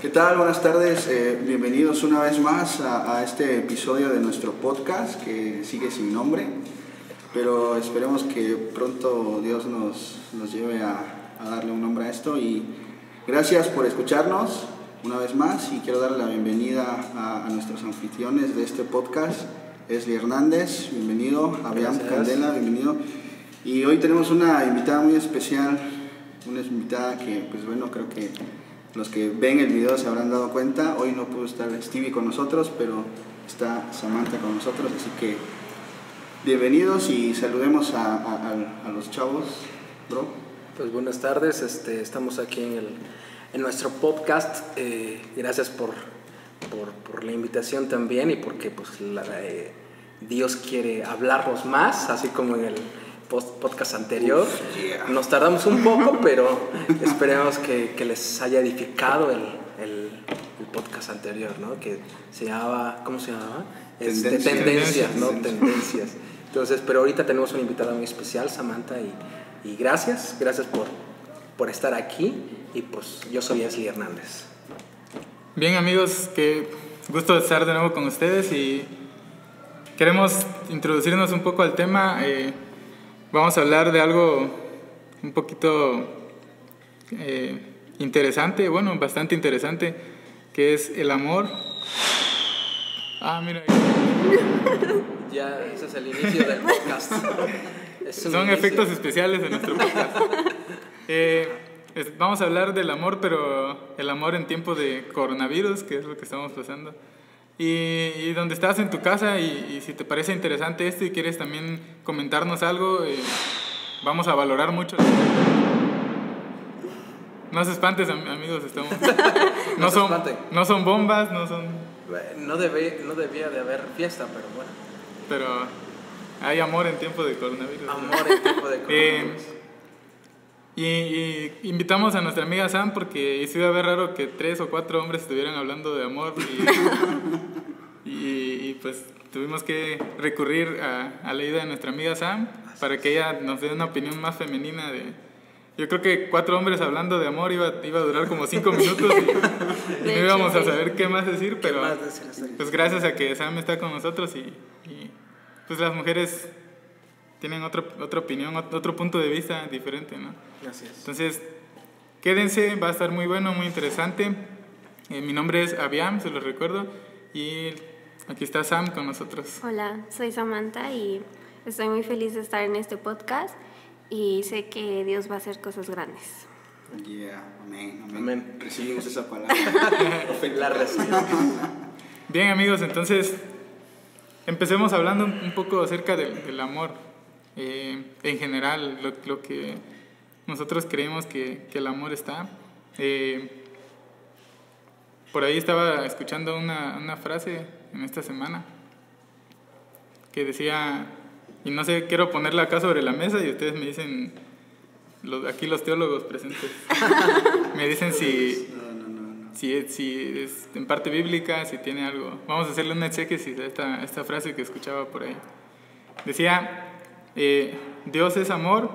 ¿Qué tal? Buenas tardes. Eh, bienvenidos una vez más a, a, este episodio de nuestro podcast que sigue sin nombre, pero esperemos que pronto Dios nos, nos lleve a, a, darle un nombre a esto y gracias por escucharnos una vez más y quiero darle la bienvenida a, a nuestros anfitriones de este podcast. Esli Hernández, bienvenido, Abiam Candela, bienvenido. Y hoy tenemos una invitada muy especial, una invitada que, pues bueno, creo que los que ven el video se habrán dado cuenta. Hoy no pudo estar Stevie con nosotros, pero está Samantha con nosotros, así que bienvenidos y saludemos a, los chavos, bro. Pues buenas tardes, este, estamos aquí en, el, en nuestro podcast. Eh, gracias por, la invitación también y porque pues, la, eh, Dios quiere hablarnos más, así como en el podcast anterior. Uf, yeah. Nos tardamos un poco, pero esperemos que, que les haya edificado el, el, el, podcast anterior, ¿no? Que se llamaba, ¿cómo se llamaba? Tendencias. Este, tendencias, ¿no? Tendencias. Tendencias. Entonces, pero ahorita tenemos una invitada muy especial, Samantha, y, y gracias, gracias por, por estar aquí. Y pues yo soy Esli Hernández. Bien amigos, qué gusto estar de nuevo con ustedes y queremos introducirnos un poco al tema. Eh, vamos a hablar de algo un poquito eh, interesante, bueno, bastante interesante, que es el amor. Ah, mira. Ya, ese es el inicio del podcast. Son inicio. efectos especiales de nuestro podcast. eh, es, vamos a hablar del amor, pero el amor en tiempo de coronavirus, que es lo que estamos pasando. Y, y, donde estás en tu casa y, y, si te parece interesante esto y quieres también comentarnos algo, eh, vamos a valorar mucho. No se espantes, amigos, estamos... no, no, son, no son bombas, no son... No, debe, no debía de haber fiesta, pero bueno. Pero hay amor en tiempo de coronavirus. Amor en tiempo de coronavirus. eh, y, y, invitamos a nuestra amiga Sam porque sí iba a ver raro que tres o cuatro hombres estuvieran hablando de amor y, y, y pues tuvimos que recurrir a, a, la ayuda de nuestra amiga Sam para que ella nos dé una opinión más femenina de... Yo creo que cuatro hombres hablando de amor iba, iba a durar como cinco minutos y, no íbamos a saber qué más decir, pero más decir pues gracias a que Sam está con nosotros y, y pues las mujeres tienen otro, otra opinión, otro punto de vista diferente, ¿no? Gracias. Entonces, quédense, va a estar muy bueno, muy interesante. Eh, mi nombre es Aviam, se los recuerdo, y aquí está Sam con nosotros. Hola, soy Samantha y estoy muy feliz de estar en este podcast y sé que Dios va a hacer cosas grandes. Yeah, amén, amén. amén. Recibimos esa palabra. La recibimos. Bien, amigos, entonces empecemos hablando un poco acerca del, del amor. Eh, en general, lo, lo, que nosotros creemos que, que el amor está. Eh, por ahí estaba escuchando una, una, frase en esta semana que decía, y no sé, quiero ponerla acá sobre la mesa y ustedes me dicen, los, aquí los teólogos presentes, me dicen si, si, si es en parte bíblica, si tiene algo. Vamos a hacerle una exégesis a esta, esta frase que escuchaba por ahí. Decía, eh, Dios es amor,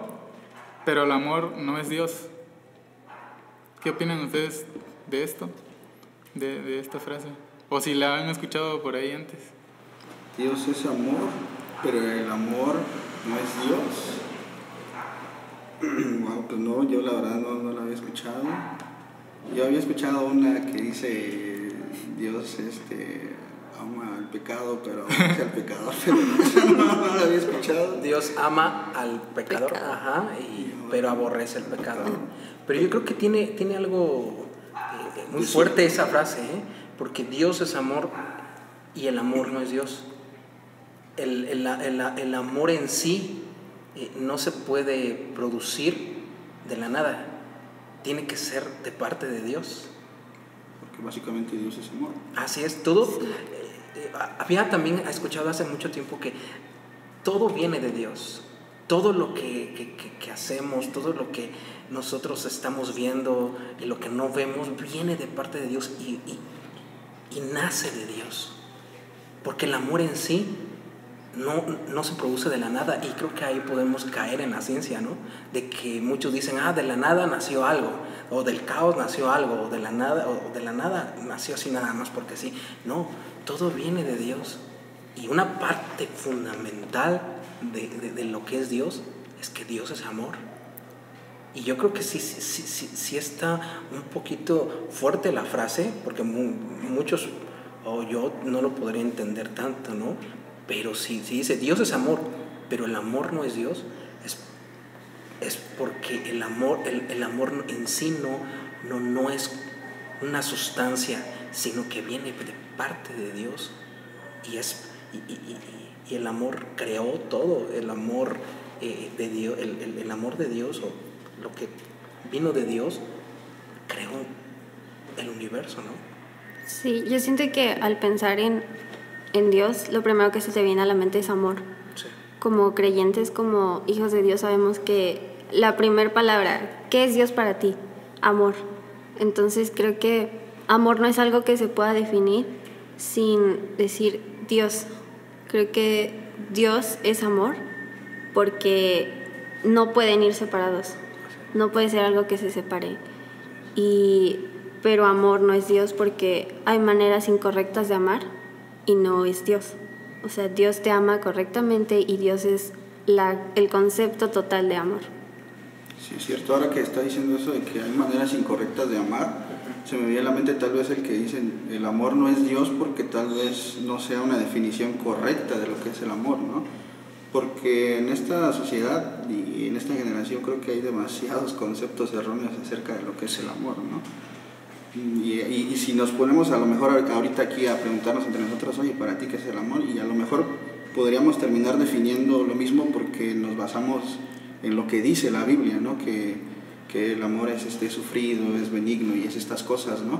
pero el amor no es Dios. ¿Qué opinan ustedes de esto? De, esta frase. O si la han escuchado por ahí antes. Dios es amor, pero el amor no es Dios. wow, pues no, yo la verdad no, no la había escuchado. Yo había escuchado una que dice Dios este pecado, pero aborrece al pecador. No, no, lo había escuchado. Dios ama al pecador, Pecado. ajá, y, pero aborrece al pecado. Pero yo creo que tiene, tiene algo eh, muy fuerte esa frase, ¿eh? porque Dios es amor y el amor no es Dios. El, el, el, el amor en sí eh, no se puede producir de la nada, tiene que ser de parte de Dios. Porque básicamente Dios es amor. Así es, todo. Sí había también escuchado hace mucho tiempo que todo viene de Dios. Todo lo que, que, que, hacemos, todo lo que nosotros estamos viendo y lo que no vemos, viene de parte de Dios y, y, y nace de Dios. Porque el amor en sí no, no se produce de la nada y creo que ahí podemos caer en la ciencia, ¿no? De que muchos dicen, ah, de la nada nació algo, o del caos nació algo, o de la nada, o de la nada nació así nada más porque sí. No, todo viene de Dios. Y una parte fundamental de, de, lo que es Dios es que Dios es amor. Y yo creo que sí, sí, sí, sí está un poquito fuerte la frase, porque muchos, o yo no lo podría entender tanto, ¿no? Pero si, si dice Dios es amor, pero el amor no es Dios, es, es porque el amor, el, el amor en sí no, no, no es una sustancia, sino que viene de parte de Dios. Y, es, y, y, y el amor creó todo, el amor, eh, de Dios, el, el, amor de Dios, o lo que vino de Dios, creó el universo, ¿no? Sí, yo siento que al pensar en en Dios, lo primero que se te viene a la mente es amor. Como creyentes, como hijos de Dios, sabemos que la primera palabra, ¿qué es Dios para ti? Amor. Entonces creo que amor no es algo que se pueda definir sin decir Dios. Creo que Dios es amor porque no pueden ir separados. No puede ser algo que se separe. Y pero amor no es Dios porque hay maneras incorrectas de amar y no es Dios. O sea, Dios te ama correctamente y Dios es la, el concepto total de amor. Sí, es cierto. Ahora que está diciendo eso de que hay maneras incorrectas de amar, se me viene a la mente tal vez el que dicen el amor no es Dios porque tal vez no sea una definición correcta de lo que es el amor, ¿no? Porque en esta sociedad y en esta generación creo que hay demasiados conceptos erróneos acerca de lo que es el amor, ¿no? Y, si nos ponemos a lo mejor ahorita aquí a preguntarnos entre nosotros, oye, ¿para ti qué es el amor? Y a lo mejor podríamos terminar definiendo lo mismo porque nos basamos en lo que dice la Biblia, ¿no? Que, que el amor es este sufrido, es benigno y es estas cosas, ¿no?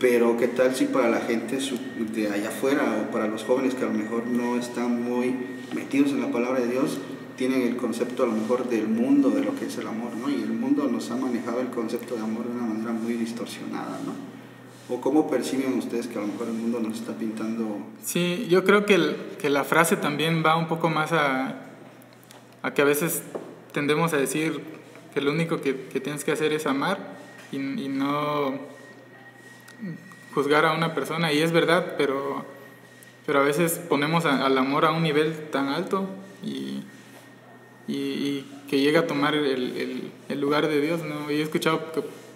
Pero qué tal si para la gente de allá afuera o para los jóvenes que a lo mejor no están muy metidos en la palabra de Dios, tienen el concepto a lo mejor del mundo, de lo que es el amor, ¿no? Y el mundo nos ha manejado el concepto de amor de una manera muy distorsionada, ¿no? ¿O cómo perciben ustedes que a lo mejor el mundo nos está pintando? Sí, yo creo que, que la frase también va un poco más a, a, que a veces tendemos a decir que lo único que, que tienes que hacer es amar y, y, no juzgar a una persona, y es verdad, pero, pero a veces ponemos al amor a un nivel tan alto y y, que llega a tomar el, el, lugar de Dios. ¿no? Y he escuchado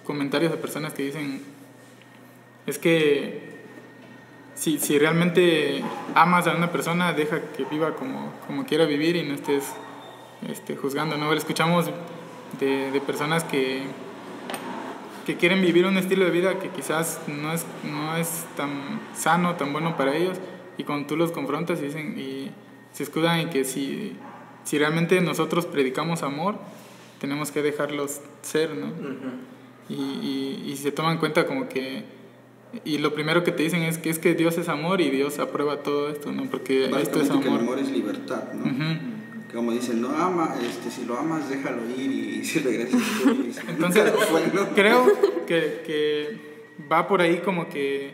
comentarios de personas que dicen, es que si, si realmente amas a una persona, deja que viva como, como quiera vivir y no estés este, juzgando. ¿no? Escuchamos de, de personas que, que quieren vivir un estilo de vida que quizás no es, no es tan sano, tan bueno para ellos, y cuando tú los confrontas y, dicen, y se escudan en que si si realmente nosotros predicamos amor, tenemos que dejarlos ser, ¿no? y, y, se toman cuenta como que... Y lo primero que te dicen es que es que Dios es amor y Dios aprueba todo esto, ¿no? Porque esto es amor. Que el amor es libertad, ¿no? Como dicen, no ama, este, si lo amas, déjalo ir y si regresas. Entonces, creo que, que va por ahí como que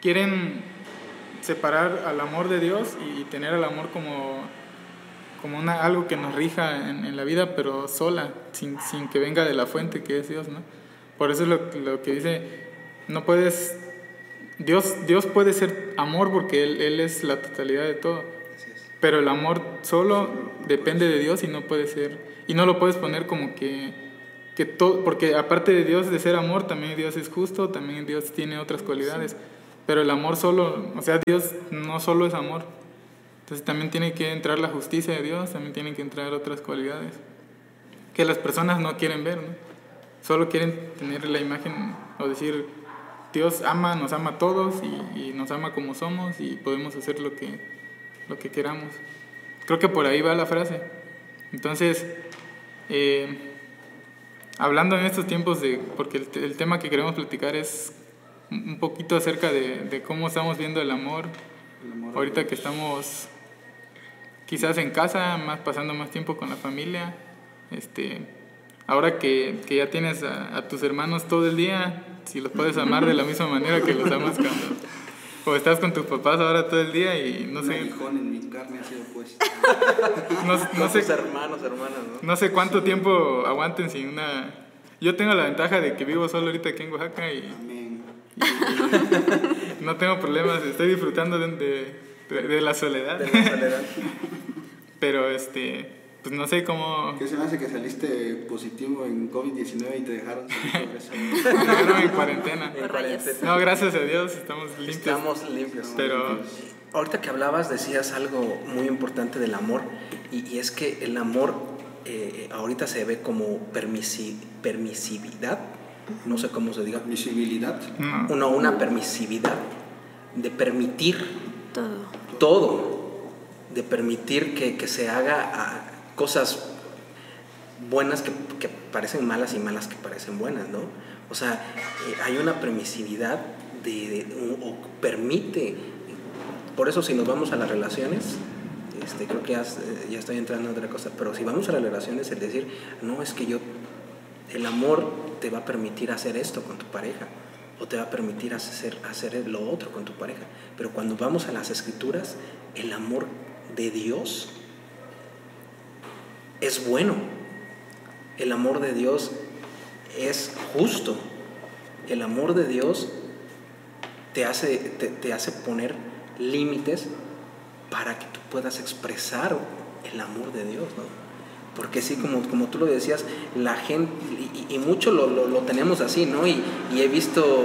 quieren separar al amor de Dios y tener al amor como como una, algo que nos rija en, en la vida, pero sola, sin, sin, que venga de la fuente que es Dios, ¿no? Por eso es lo, lo que dice, no puedes, Dios, Dios puede ser amor porque él, él es la totalidad de todo, pero el amor solo depende de Dios y no puede ser, y no lo puedes poner como que, que todo, porque aparte de Dios de ser amor, también Dios es justo, también Dios tiene otras cualidades, pero el amor solo, o sea, Dios no solo es amor, entonces también tiene que entrar la justicia de Dios, también tienen que entrar otras cualidades que las personas no quieren ver, ¿no? Solo quieren tener la imagen o decir, Dios ama, nos ama a todos y, nos ama como somos y podemos hacer lo que, lo que queramos. Creo que por ahí va la frase. Entonces, eh, hablando en estos tiempos de, porque el, tema que queremos platicar es un poquito acerca de, cómo estamos viendo el amor, el amor ahorita que estamos quizás en casa, más pasando más tiempo con la familia. Este, ahora que, que ya tienes a, tus hermanos todo el día, si los puedes amar de la misma manera que los amas cuando, o estás con tus papás ahora todo el día y no Un sé, en mi carne ha sido puesto. no, no Con sé, tus hermanos, hermanas, ¿no? no sé cuánto tiempo aguanten sin una... Yo tengo la ventaja de que vivo solo ahorita aquí en Oaxaca y Amén. no tengo problemas, estoy disfrutando de- de la soledad. De la soledad. Pero este, pues no sé cómo... ¿Qué se me hace que saliste positivo en COVID-19 y te dejaron salir por eso? me dejaron en cuarentena. En cuarentena. No, gracias a Dios, estamos limpios. Estamos limpios. Pero Ahorita que hablabas decías algo muy importante del amor y, y es que el amor eh, ahorita se ve como permisi- permisividad, no sé cómo se diga, Visibilidad. no, una, una permisividad de permitir Todo. todo, de permitir que, que se haga cosas buenas que, parecen malas y malas que parecen buenas, ¿no? O sea, eh, hay una permisividad de, o, permite, por eso si nos vamos a las relaciones, este, creo que ya, ya estoy entrando en otra cosa, pero si vamos a las relaciones, el decir, no, es que yo, el amor te va a permitir hacer esto con tu pareja, o te va a permitir hacer, hacer lo otro con tu pareja. Pero cuando vamos a las escrituras, el amor de Dios es bueno. El amor de Dios es justo. El amor de Dios te hace, te, te hace poner límites para que tú puedas expresar el amor de Dios, ¿no? Porque sí, como, como tú lo decías, la gente, y, mucho lo, lo, tenemos así, ¿no? Y, y he visto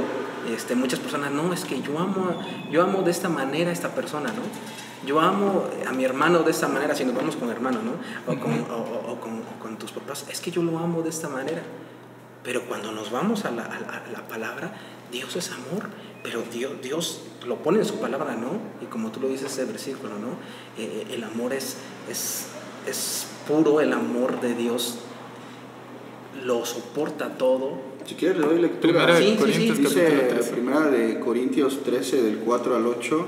este, muchas personas, no, es que yo amo, yo amo de esta manera a esta persona, ¿no? Yo amo a mi hermano de esta manera, si nos vamos con hermano, ¿no? O con, o- o- o con, o con tus papás, es que yo lo amo de esta manera. Pero cuando nos vamos a la, a la- a la palabra, Dios es amor, pero Dios, Dios lo pone en su palabra, ¿no? Y como tú lo dices ese versículo, ¿no? Eh, el amor es, es, es puro, el amor de Dios lo soporta todo. Si quieres, le doy lectura. Primera Sí, de sí, Corintios sí. Dice capítulo 13. primera de Corintios 13 del 4 al 8,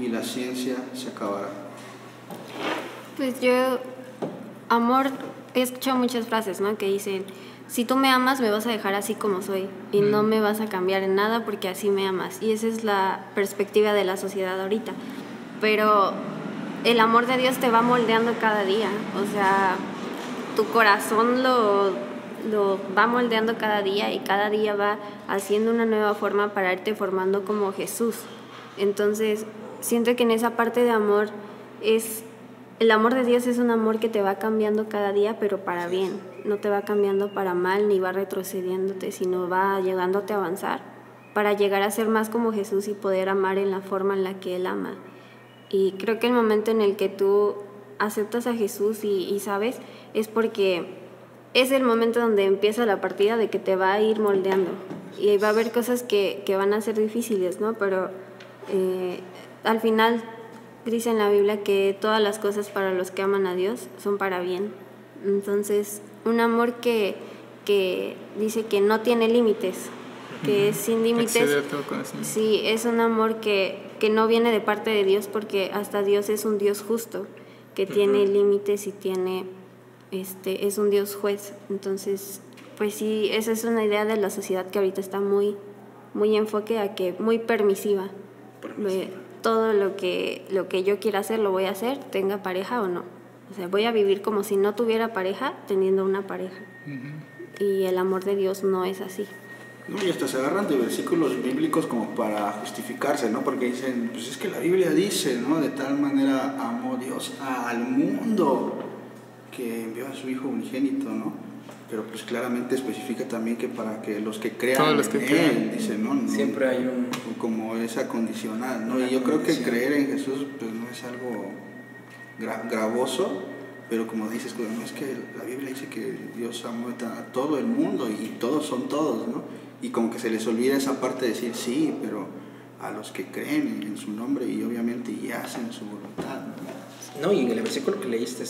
y la ciencia se acabará. Pues yo, amor, he escuchado muchas frases, ¿no? Que dicen, si tú me amas, me vas a dejar así como soy y no me vas a cambiar en nada porque así me amas. Y esa es la perspectiva de la sociedad ahorita. Pero el amor de Dios te va moldeando cada día. O sea, tu corazón lo, lo va moldeando cada día y cada día va haciendo una nueva forma para irte formando como Jesús. Entonces, siento que en esa parte de amor es el amor de Dios es un amor que te va cambiando cada día, pero para bien. No te va cambiando para mal ni va retrocediéndote, sino va ayudándote a avanzar para llegar a ser más como Jesús y poder amar en la forma en la que Él ama. Y creo que el momento en el que tú aceptas a Jesús y, y sabes es porque es el momento donde empieza la partida de que te va a ir moldeando. Y va a haber cosas que, que van a ser difíciles, ¿no? Pero eh, al final dice en la Biblia que todas las cosas para los que aman a Dios son para bien. Entonces, un amor que, que dice que no tiene límites, que es sin límites. Sí, es un amor que, que no viene de parte de Dios porque hasta Dios es un Dios justo, que tiene límites y tiene, este, es un Dios juez. Entonces, pues sí, esa es una idea de la sociedad que ahorita está muy, muy enfoque a que, muy permisiva. Ve, Todo lo que, lo que yo quiera hacer lo voy a hacer, tenga pareja o no. O sea, voy a vivir como si no tuviera pareja teniendo una pareja. Y el amor de Dios no es así. No, y hasta se agarran de versículos bíblicos como para justificarse, ¿no? Porque dicen, pues es que la Biblia dice, ¿no? De tal manera amó Dios al mundo que envió a su Hijo unigénito, ¿no? Pero pues claramente especifica también que para que los que crean Todos los que en crean. Él, dice, ¿no? No- Siempre hay un... como esa condicional, ¿no? Una Y yo creo que creer en Jesús pues no es algo gra- gravoso, pero como dices, pues, no es que la Biblia dice que Dios amó a todo el mundo y todos son todos, ¿no? Y como que se les olvida esa parte de decir sí, pero a los que creen en su nombre y obviamente y hacen su voluntad. No, y en el versículo que leíste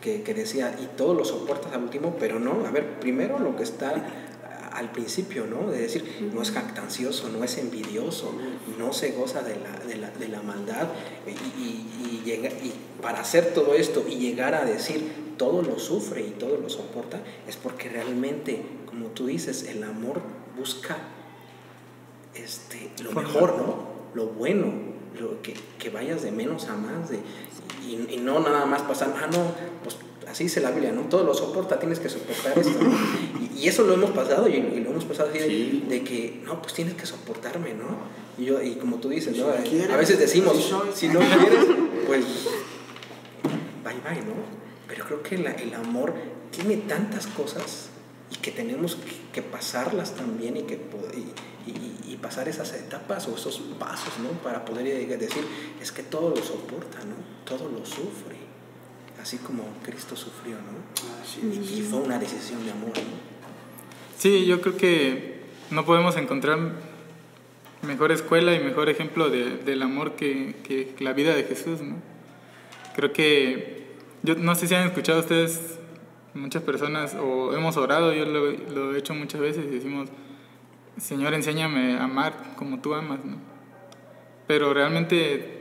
que, que decía, y todo lo soportas al último, pero no, a ver, primero lo que está al principio, ¿no? De decir, no es jactancioso, no es envidioso, no se goza de la, de la, de la maldad. Y, y, llega, y para hacer todo esto y llegar a decir, todo lo sufre y todo lo soporta, es porque realmente, como tú dices, el amor busca este, lo mejor, ¿no? Lo bueno, lo, que, que vayas de menos a más, de, y, y, no nada más pasar, ah, no, pues así dice la Biblia, ¿no? Todo lo soporta, tienes que soportar esto. Y, y, eso lo hemos pasado y, lo hemos pasado así sí. de, de, que, no, pues tienes que soportarme, ¿no? Y, yo, y como tú dices, ¿no? Si a veces decimos, si no quieres, pues bye bye, ¿no? Pero creo que la, el amor tiene tantas cosas y que tenemos que, que pasarlas también y, que, y, y, y, pasar esas etapas o esos pasos, ¿no? Para poder decir, es que todo lo soporta, ¿no? Todo lo sufre así como Cristo sufrió, ¿no? Ah, y, fue una decisión de amor, ¿no? Sí, yo creo que no podemos encontrar mejor escuela y mejor ejemplo de, del amor que, que, la vida de Jesús, ¿no? Creo que, yo no sé si han escuchado ustedes, muchas personas, o hemos orado, yo lo, lo he hecho muchas veces y decimos, Señor, enséñame a amar como tú amas, ¿no? Pero realmente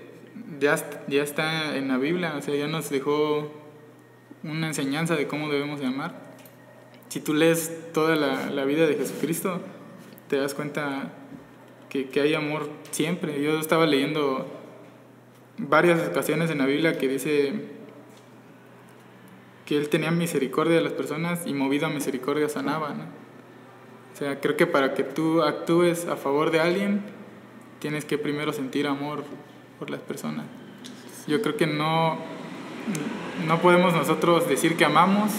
ya, ya está en la Biblia, o sea, ya nos dejó una enseñanza de cómo debemos de amar. Si tú lees toda la, la vida de Jesucristo, te das cuenta que, que, hay amor siempre. Yo estaba leyendo varias ocasiones en la Biblia que dice que Él tenía misericordia de las personas y movido a misericordia sanaba. O sea, creo que para que tú actúes a favor de alguien, tienes que primero sentir amor por las personas. Yo creo que no, no podemos nosotros decir que amamos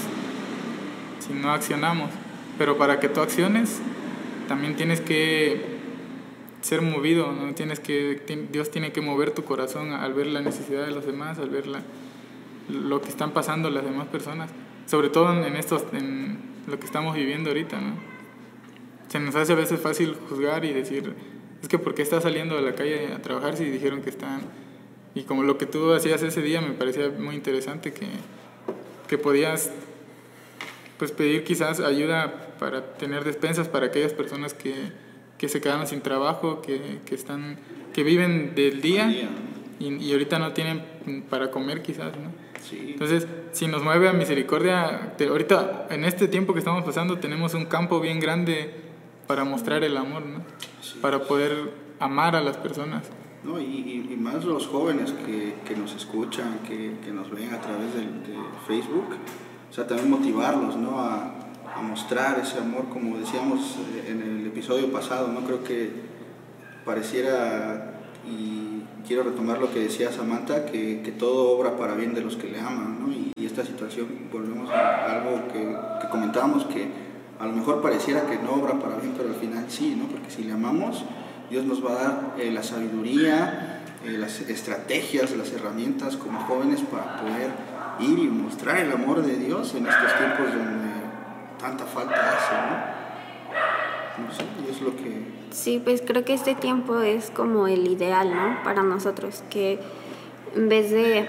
si no accionamos, pero para que tú acciones también tienes que ser movido, ¿no? tienes que, Dios tiene que mover tu corazón al ver la necesidad de los demás, al ver la, lo que están pasando las demás personas, sobre todo en, estos, en lo que estamos viviendo ahorita. ¿no? Se nos hace a veces fácil juzgar y decir, es que porque está saliendo a la calle a trabajar si dijeron que están... Y como lo que tú hacías ese día me parecía muy interesante que, que podías pues pedir quizás ayuda para tener despensas para aquellas personas que, que se quedaron sin trabajo, que, que, están, que viven del día y, y, ahorita no tienen para comer quizás, ¿no? Sí. Entonces, si nos mueve a misericordia, te, ahorita en este tiempo que estamos pasando tenemos un campo bien grande para mostrar el amor, ¿no? Para poder amar a las personas. No, y, y, más los jóvenes que, que nos escuchan, que, que, nos ven a través de, Facebook, o sea, también motivarlos, ¿no? A, a, mostrar ese amor, como decíamos en el episodio pasado, ¿no? Creo que pareciera, y quiero retomar lo que decía Samantha, que, que todo obra para bien de los que le aman, ¿no? Y, y esta situación, volvemos a algo que, que comentábamos, que a lo mejor pareciera que no obra para bien, pero al final sí, ¿no? Porque si le amamos, Dios nos va a dar eh, la sabiduría, eh, las estrategias, las herramientas como jóvenes para poder ir y mostrar el amor de Dios en estos tiempos donde tanta falta hace, ¿no? No sé, y es lo que... Sí, pues creo que este tiempo es como el ideal, ¿no? Para nosotros, que en vez de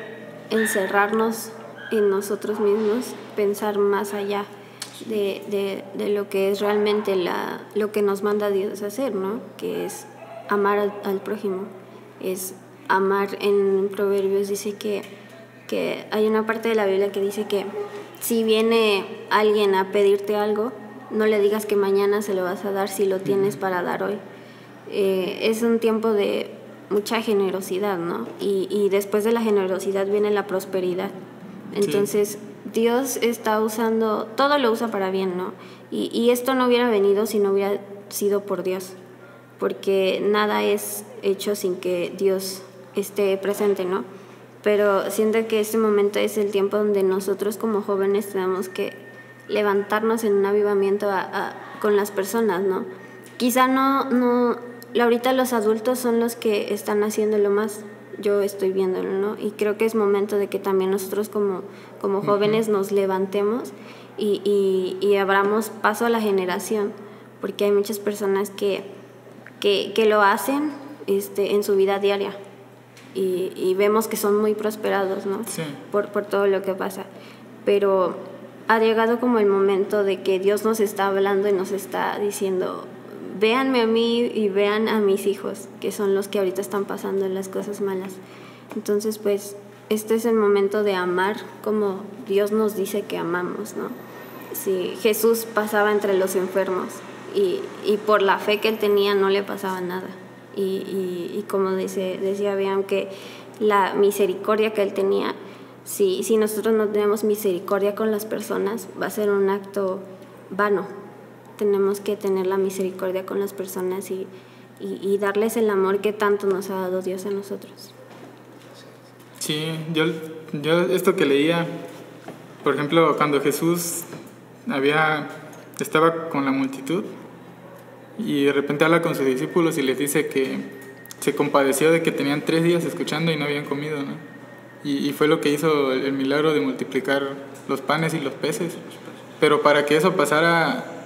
encerrarnos en nosotros mismos, pensar más allá de, de, de, lo que es realmente la, lo que nos manda Dios a hacer, ¿no? Que es amar al, al prójimo, es amar en Proverbios dice que, que hay una parte de la Biblia que dice que si viene alguien a pedirte algo, no le digas que mañana se lo vas a dar si lo tienes para dar hoy. Eh, es un tiempo de mucha generosidad, ¿no? Y, y, después de la generosidad viene la prosperidad. Entonces. Dios está usando, todo lo usa para bien, ¿no? Y, y, esto no hubiera venido si no hubiera sido por Dios, porque nada es hecho sin que Dios esté presente, ¿no? Pero siento que este momento es el tiempo donde nosotros como jóvenes tenemos que levantarnos en un avivamiento con las personas, ¿no? Quizá no, no, ahorita los adultos son los que están haciéndolo más, yo estoy viéndolo, ¿no? Y creo que es momento de que también nosotros como, como jóvenes uh -huh. nos levantemos y, y, y, abramos paso a la generación, porque hay muchas personas que, que, que lo hacen este, en su vida diaria. Y, y vemos que son muy prosperados, ¿no? Sí. Por, por todo lo que pasa. Pero ha llegado como el momento de que Dios nos está hablando y nos está diciendo, véanme a mí y vean a mis hijos, que son los que ahorita están pasando las cosas malas. Entonces, pues, este es el momento de amar como Dios nos dice que amamos, ¿no? Si Jesús pasaba entre los enfermos y, y por la fe que él tenía no le pasaba nada. Y, y, y como dice, decía bien que la misericordia que él tenía, si, si nosotros no tenemos misericordia con las personas, va a ser un acto vano. Tenemos que tener la misericordia con las personas y, y, y darles el amor que tanto nos ha dado Dios a nosotros. Sí, yo, yo esto que leía, por ejemplo, cuando Jesús había, estaba con la multitud y de repente habla con sus discípulos y les dice que se compadeció de que tenían tres días escuchando y no habían comido, ¿no? Y, y fue lo que hizo el, el milagro de multiplicar los panes y los peces. Pero para que eso pasara,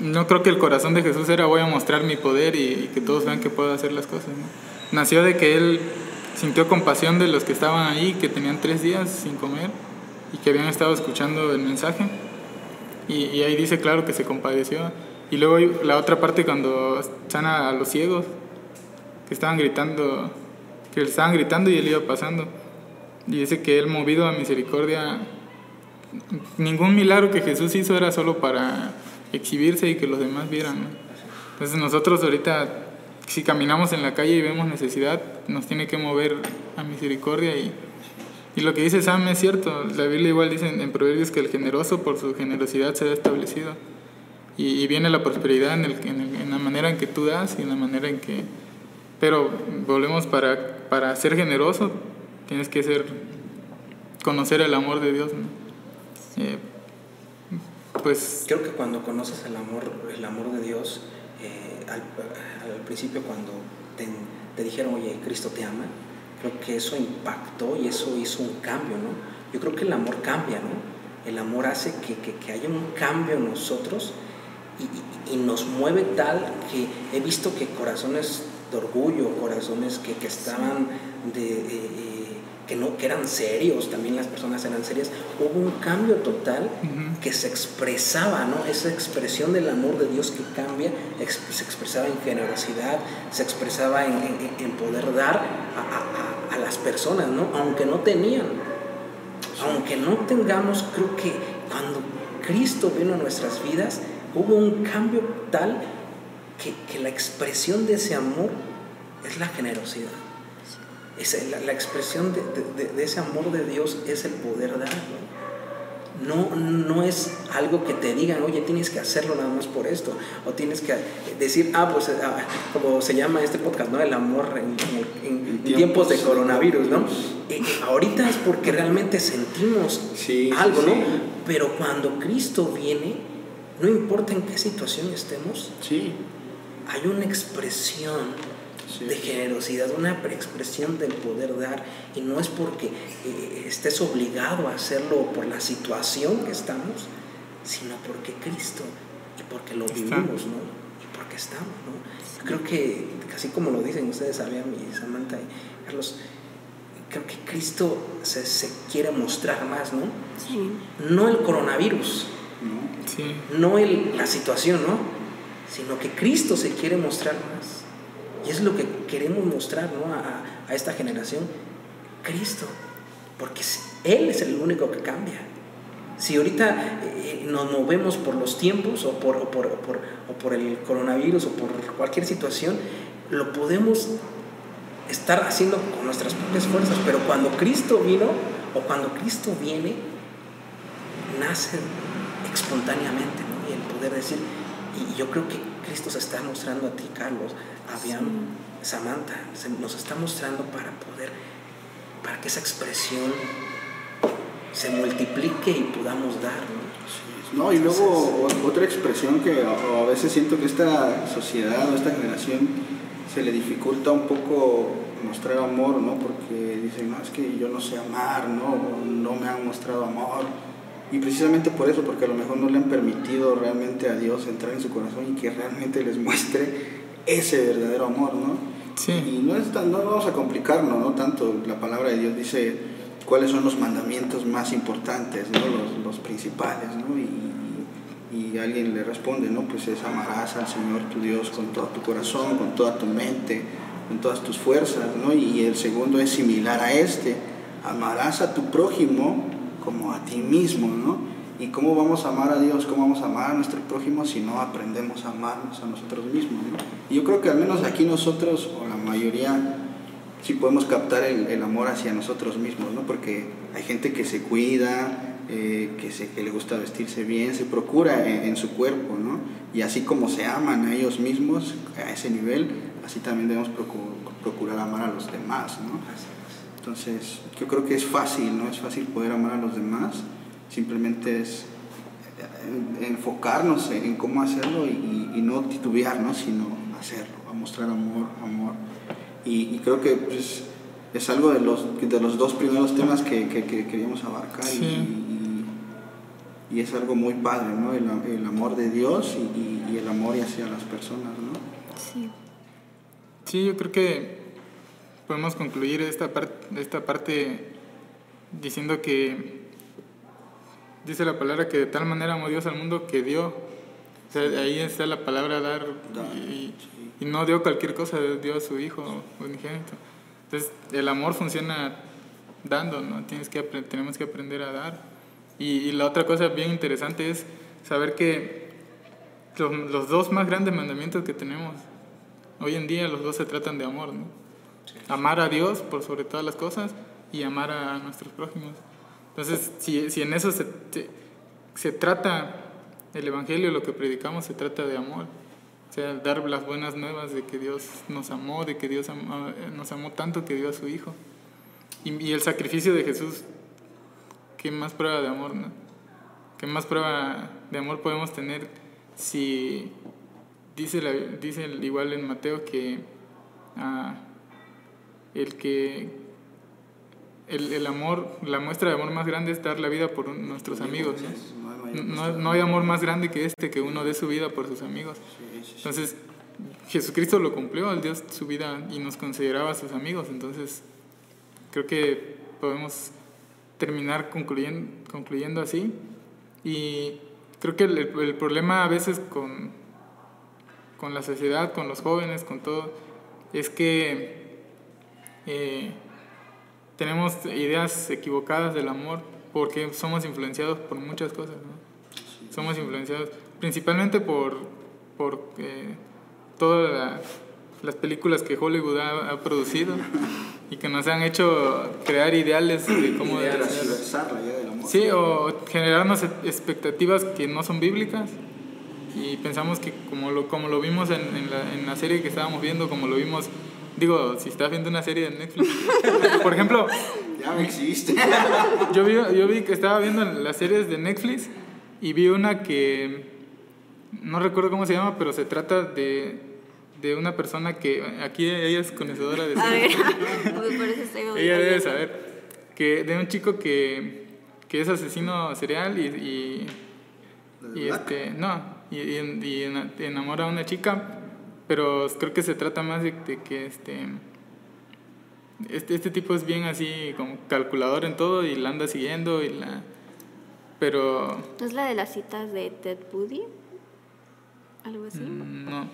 no creo que el corazón de Jesús era voy a mostrar mi poder y, y que todos vean que puedo hacer las cosas, ¿no? Nació de que él sintió compasión de los que estaban ahí, que tenían tres días sin comer y que habían estado escuchando el mensaje. Y, ahí dice claro que se compadeció. Y luego la otra parte cuando sana a los ciegos, que estaban gritando, que le estaban gritando y él iba pasando. Y dice que él movido a misericordia, ningún milagro que Jesús hizo era solo para exhibirse y que los demás vieran. ¿no? Entonces nosotros ahorita, si caminamos en la calle y vemos necesidad, nos tiene que mover a misericordia y, y lo que dice Sam es cierto. La Biblia igual dice en, Proverbios que el generoso por su generosidad será establecido. Y, y viene la prosperidad en, el, en, el, en, la manera en que tú das y en la manera en que... Pero volvemos para, para ser generoso, tienes que ser conocer el amor de Dios. ¿no? Eh, pues creo que cuando conoces el amor, el amor de Dios, eh, al, al, principio cuando te, te, dijeron, oye, Cristo te ama, creo que eso impactó y eso hizo un cambio, ¿no? Yo creo que el amor cambia, ¿no? El amor hace que, que, que haya un cambio en nosotros y, nos mueve tal que he visto que corazones de orgullo, corazones que, que estaban de... Eh, que, no, que eran serios, también las personas eran serias, hubo un cambio total uh -huh. que se expresaba, ¿no? Esa expresión del amor de Dios que cambia, se expresaba en generosidad, se expresaba en, en, en poder dar a, a, a, las personas, ¿no? Aunque no tenían, aunque no tengamos, creo que cuando Cristo vino a nuestras vidas, hubo un cambio tal que, que la expresión de ese amor es la generosidad. Es la, la, expresión de, de, de, ese amor de Dios es el poder dar. ¿no? No, no es algo que te digan, oye, tienes que hacerlo nada más por esto. O tienes que decir, ah, pues, ah, como se llama este podcast, ¿no? El amor en, en, en tiempos de coronavirus, ¿no? Eh, ahorita es porque realmente sentimos sí, algo, sí, ¿no? Sí. Pero cuando Cristo viene, no importa en qué situación estemos, sí. hay una expresión sí. de generosidad, una expresión del poder dar, y no es porque eh, estés obligado a hacerlo por la situación que estamos, sino porque Cristo y porque lo vivimos, ¿no? Y porque estamos, ¿no? Creo que, así como lo dicen ustedes, Fabián y Samantha y Carlos, creo que Cristo se, se quiere mostrar más, ¿no? Sí. No el coronavirus, ¿no? Sí. no el, la situación, ¿no? Sino que Cristo se quiere mostrar más. Y es lo que queremos mostrar ¿no? a, a, esta generación. Cristo. Porque Él es el único que cambia. Si ahorita eh, nos movemos por los tiempos o por, o, por, o, por, o por el coronavirus o por cualquier situación, lo podemos estar haciendo con nuestras propias fuerzas. Pero cuando Cristo vino o cuando Cristo viene, nace espontáneamente ¿no? y el poder decir, y yo creo que Cristo se está mostrando a ti, Carlos, sí. Samantha, se nos está mostrando para poder, para que esa expresión se multiplique y podamos dar. ¿no? No, y luego otra expresión que a, veces siento que esta sociedad o esta generación se le dificulta un poco mostrar amor, ¿no? Porque dicen, no, es que yo no sé amar, ¿no? No me han mostrado amor. Y precisamente por eso, porque a lo mejor no le han permitido realmente a Dios entrar en su corazón y que realmente les muestre ese verdadero amor, ¿no? Sí. Y no, es tan- no vamos a complicarnos, ¿no? Tanto la palabra de Dios dice cuáles son los mandamientos más importantes, ¿no? Los, los principales, ¿no? Y, y alguien le responde, ¿no? Pues es amarás al Señor tu Dios con todo tu corazón, con toda tu mente, con todas tus fuerzas, ¿no? Y el segundo es similar a este, amarás a tu prójimo como a ti mismo, ¿no? ¿Y cómo vamos a amar a Dios? ¿Cómo vamos a amar a nuestro prójimo si no aprendemos a amarnos a nosotros mismos? ¿no? Y yo creo que al menos aquí nosotros, o la mayoría, sí podemos captar el, el amor hacia nosotros mismos, ¿no? Porque hay gente que se cuida, eh, que, se, que le gusta vestirse bien, se procura en, en su cuerpo, ¿no? Y así como se aman a ellos mismos a ese nivel, así también debemos procu- procurar amar a los demás, ¿no? Entonces, yo creo que es fácil, ¿no? Es fácil poder amar a los demás, simplemente es eh, enfocarnos en cómo hacerlo y, y no titubear, ¿no? Sino hacerlo, a mostrar amor, amor. Y, y creo que pues, es algo de los, de los dos primeros temas que, que- que queríamos abarcar y- Sí. y, y es algo muy padre, ¿no? El, el amor de Dios y, y- y el amor hacia las personas, ¿no? Sí. Sí, yo creo que podemos concluir esta, par- esta parte diciendo que dice la palabra que de tal manera amó Dios al mundo que dio. O sea, ahí está la palabra dar y, y no dio cualquier cosa, dio a su hijo unigénito. Entonces, el amor funciona dando, ¿no? Tienes que tenemos que aprender a dar. Y, y la otra cosa bien interesante es saber que los, los dos más grandes mandamientos que tenemos Hoy en día los dos se tratan de amor, ¿no? Amar a Dios por sobre todas las cosas y amar a nuestros prójimos. Entonces, si, si en eso se, se, trata el Evangelio, lo que predicamos se trata de amor. O sea, dar las buenas nuevas de que Dios nos amó, de que Dios nos amó tanto que dio a su Hijo. Y, el sacrificio de Jesús, ¿qué más prueba de amor, no? ¿Qué más prueba de amor podemos tener si dice, la- dice igual en Mateo que ah, el que el, el amor, la muestra de amor más grande es dar la vida por un- nuestros amigos. ¿no? No No, hay amor más grande que este, que uno dé su vida por sus amigos. Entonces, Jesucristo lo cumplió, Él dio su vida y nos consideraba sus amigos. Entonces, creo que podemos terminar concluyendo, concluyendo así. Y creo que el, el problema a veces con, con la sociedad, con los jóvenes, con todo, es que eh, tenemos ideas equivocadas del amor porque somos influenciados por muchas cosas. ¿no? Somos influenciados principalmente por, por eh, todas la- las películas que Hollywood ha, ha producido y que nos han hecho crear ideales de cómo. Transversar la idea del amor. Sí, o generarnos e- expectativas que no son bíblicas y pensamos que como lo, como lo vimos en, en la, en la serie que estábamos viendo, como lo vimos, digo, si estás viendo una serie de Netflix, por ejemplo, Ya me existe. yo vi, yo vi que estaba viendo las series de Netflix y vi una que no recuerdo cómo se llama, pero se trata de, de una persona que aquí ella es conocedora de A ver, series. me parece estoy Ella debe saber que de un chico que, que es asesino serial y, y, ¿La de y este no y, y en- y en- enamora a una chica pero creo que se trata más de, de que este este este tipo es bien así como calculador en todo y la anda siguiendo y la pero ¿No es la de las citas de Ted Bundy? ¿Algo así? mm, no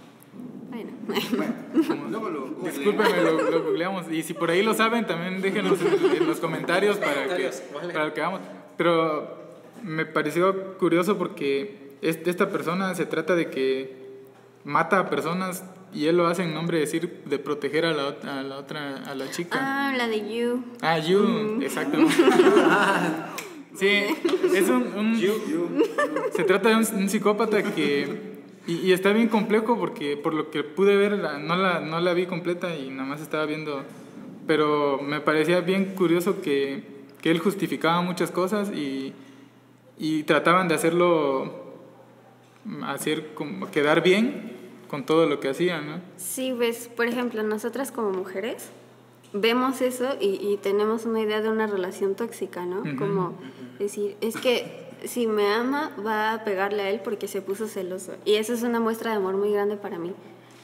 Bueno. Bueno, luego lo lo, googleamos. Y si por ahí lo saben, también déjenos en, en los comentarios para que, para que hagamos. Pero me pareció curioso porque esta persona se trata de que mata a personas y él lo hace en nombre de decir de proteger a la, a la otra, a la chica. Ah, la de You. Ah, you, exacto. Sí, es un, un- se trata de un, un psicópata que y, y está bien complejo porque por lo que pude ver la- no la no la vi completa y nada más estaba viendo, pero me parecía bien curioso que, que él justificaba muchas cosas y, y trataban de hacerlo mm, hacer como quedar bien con todo lo que hacía, ¿no? Sí, ves, por ejemplo, nosotras como mujeres vemos eso y, y tenemos una idea de una relación tóxica, ¿no? Como decir, es que si me ama va a pegarle a él porque se puso celoso. Y eso es una muestra de amor muy grande para mí.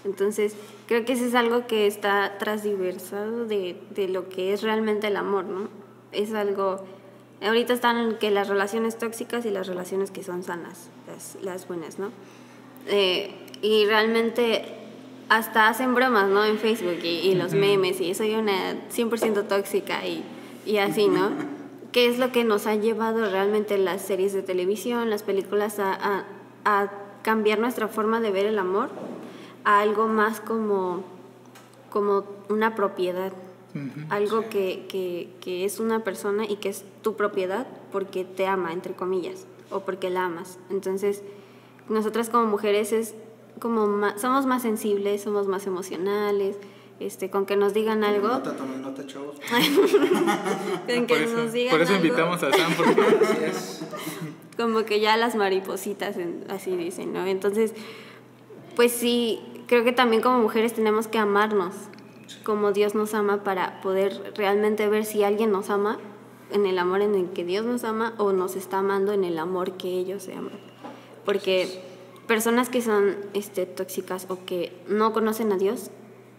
Entonces, creo que eso es algo que está transversado de, de lo que es realmente el amor, ¿no? Es algo... Ahorita están que las relaciones tóxicas y las relaciones que son sanas, las, las buenas, ¿no? Eh, y realmente hasta hacen bromas, ¿no? En Facebook y, y los memes y soy una 100% tóxica y, y así, ¿no? ¿Qué es lo que nos ha llevado realmente las series de televisión, las películas a, a, a cambiar nuestra forma de ver el amor a algo más como, como una propiedad? Algo que, que, que es una persona y que es tu propiedad porque te ama, entre comillas, o porque la amas. Entonces, nosotras como mujeres es como más- somos más sensibles, somos más emocionales, este, con que nos digan algo, Nota, tomen nota, chavos. con que Por eso, nos digan por eso algo, invitamos a Sam, porque Así es. como que ya las maripositas, en- así dicen, ¿no? Entonces, pues sí, creo que también como mujeres tenemos que amarnos como Dios nos ama para poder realmente ver si alguien nos ama en el amor en el que Dios nos ama o nos está amando en el amor que ellos se aman. Porque personas que son este, tóxicas o que no conocen a Dios,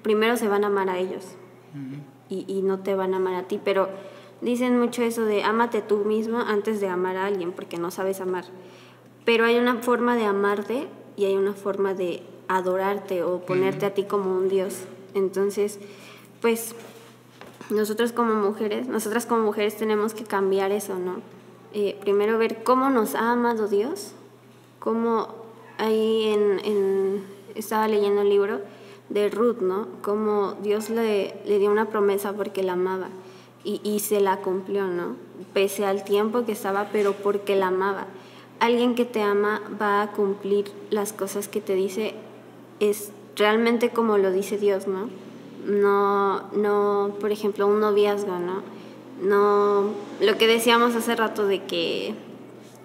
primero se van a amar a ellos y, y no te van a amar a ti. Pero dicen mucho eso de ámate tú mismo antes de amar a alguien porque no sabes amar. Pero hay una forma de amarte y hay una forma de adorarte o ponerte a ti como un Dios. Entonces, pues nosotros como mujeres, nosotras como mujeres tenemos que cambiar eso, ¿no? Eh, primero ver cómo nos ha amado Dios, cómo ahí en, estaba leyendo un libro de Ruth, ¿no? Cómo Dios le, le dio una promesa porque la amaba y, y se la cumplió, ¿no? Pese al tiempo que estaba, pero porque la amaba. Alguien que te ama va a cumplir las cosas que te dice, es realmente como lo dice Dios, ¿no? No, no, por ejemplo, un noviazgo, ¿no? No, lo que decíamos hace rato de que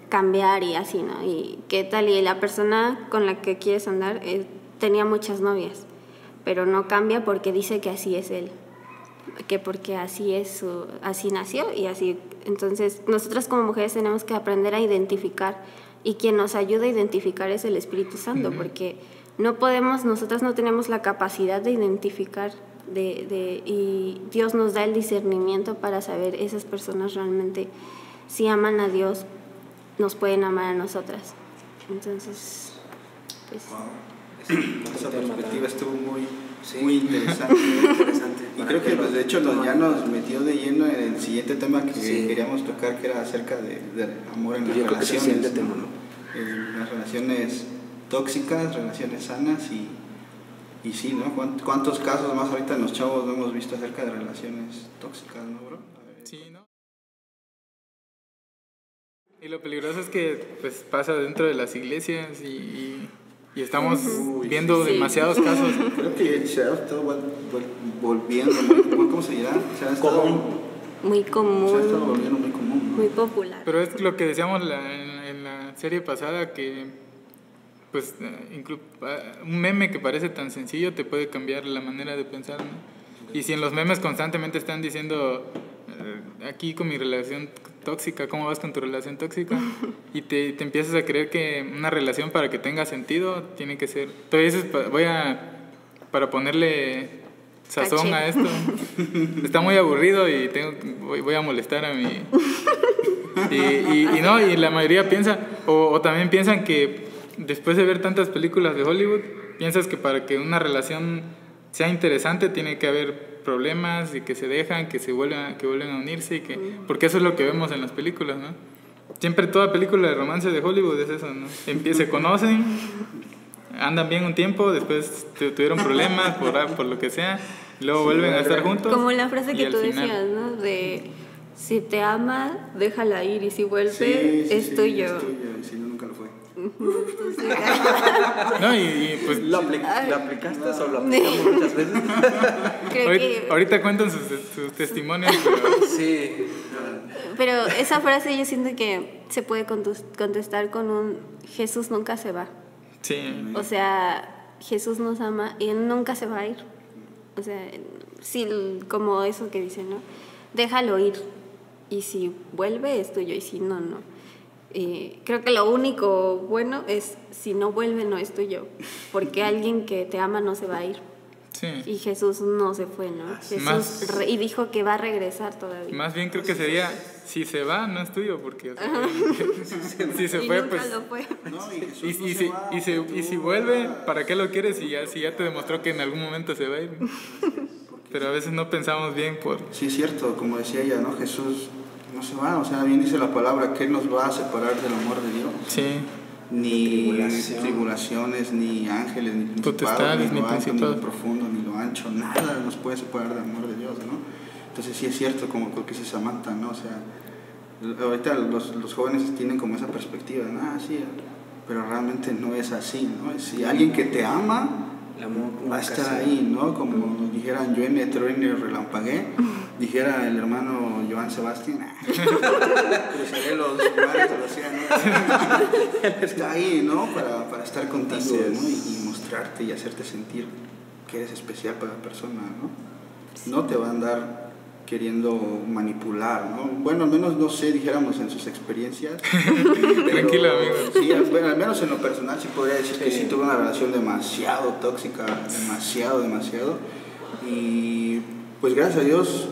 cambiar y así, ¿no? Y qué tal, y la persona con la que quieres andar eh, tenía muchas novias, pero no cambia porque dice que así es él, que porque así es su, así nació y así. Entonces, nosotras como mujeres tenemos que aprender a identificar y quien nos ayuda a identificar es el Espíritu Santo, porque no podemos, nosotras no tenemos la capacidad de identificar de, de, y Dios nos da el discernimiento para saber esas personas realmente si aman a Dios nos pueden amar a nosotras. Entonces, pues Wow. Esa perspectiva estuvo muy, Sí. muy interesante. Interesante. Y creo que pues, de hecho nos, ya nos metió de lleno en el siguiente tema que Sí. queríamos tocar, que era acerca de, del amor en Yo las creo que es el relaciones. tema, ¿no? En las relaciones tóxicas, relaciones sanas y, y sí, ¿no? ¿Cuánt- ¿Cuántos casos más ahorita en los chavos no hemos visto acerca de relaciones tóxicas, ¿no, bro? Ver. Sí, ¿no? Y lo peligroso es que pues pasa dentro de las iglesias y, y- y estamos Uy, viendo sí. demasiados casos. Creo que se ha estado vol- vol- volviendo, ¿cómo se dirá? Se ha estado, Común. muy Se ha estado común, volviendo muy común. ¿no? muy popular. Pero es lo que decíamos la- en, en la serie pasada que pues eh, ah, un meme que parece tan sencillo te puede cambiar la manera de pensar, ¿no? Y si en los memes constantemente están diciendo eh, aquí con mi relación tóxica, ¿cómo vas con tu relación tóxica? Y te, te empiezas a creer que una relación para que tenga sentido tiene que ser... Pa- voy a... para ponerle sazón Caché. a esto. Está muy aburrido y tengo, voy, voy a molestar a mi... Y, y- y no, y la mayoría piensa, o, o también piensan que después de ver tantas películas de Hollywood, piensas que para que una relación sea interesante tiene que haber problemas y que se dejan, que se vuelvan, que vuelven a unirse y que porque eso es lo que vemos en las películas, ¿no? Siempre toda película de romance de Hollywood es eso, ¿no? Se conocen, andan bien un tiempo, después tu- tuvieron problemas por, por lo que sea, luego vuelven a estar juntos. Como la frase que tú final- decías, ¿no? De si te ama, déjala ir y si vuelve, Sí, sí, es, sí, tuyo. Es tuyo, y si no, No, y, y, pues ¿Lo, apli- ¿lo aplicaste o lo aplicamos muchas veces? Creo ahorita, que, ahorita cuentan sus, sus testimonios, pero Sí. pero esa frase yo siento que se puede contestar con un Jesús nunca se va. sí. O sea, Jesús nos ama y Él nunca se va a ir. O sea, sí, como eso que dicen, ¿no? Déjalo ir. Y si vuelve es tuyo y si no, no. Y creo que lo único bueno es si no vuelve no es tuyo, porque alguien que te ama no se va a ir. Sí. Y Jesús no se fue, ¿no? Jesús Más- re- y dijo que va a regresar todavía. Más bien creo que sería, si se va, no es tuyo, porque o sea, si se y fue, nunca pues... lo fue. No, y, Jesús Y, no y se si, va, y, si, tú y si vuelve, ¿para qué lo quieres si ya, si ya te demostró que en algún momento se va a ir? Pero a veces no pensamos bien por... Sí, es cierto, como decía ella, ¿no? Jesús no se va, o sea, bien dice la palabra, que Él nos va a separar del amor de Dios. Sí, Ni Tribulación. tribulaciones, ni ángeles, ni principados, Potestades, ni ni lo alto, ni lo profundo, ni lo ancho, nada nos puede separar del amor de Dios, ¿no? Entonces sí es cierto, como lo que dice Samantha, ¿no? O sea, ahorita los, los jóvenes tienen como esa perspectiva, ¿no? ah, sí, pero realmente no es así, ¿no? Es Si alguien que te ama El amor va a estar ahí, ¿no? Como dijeran yo en truene relampagué, dijera el hermano Joan Sebastián, cruzaré los mares del océano. Está ahí, ¿no? Para, para estar contigo, es. ¿no? Y, y mostrarte y hacerte sentir que eres especial para la persona, ¿no? No te va a andar queriendo manipular, ¿no? Bueno, al menos no sé, dijéramos en sus experiencias. pero Tranquilo, amigo. Sí, bueno, al menos en lo personal sí podría decir que Sí. sí tuve una relación demasiado tóxica, demasiado, demasiado. Y pues gracias a Dios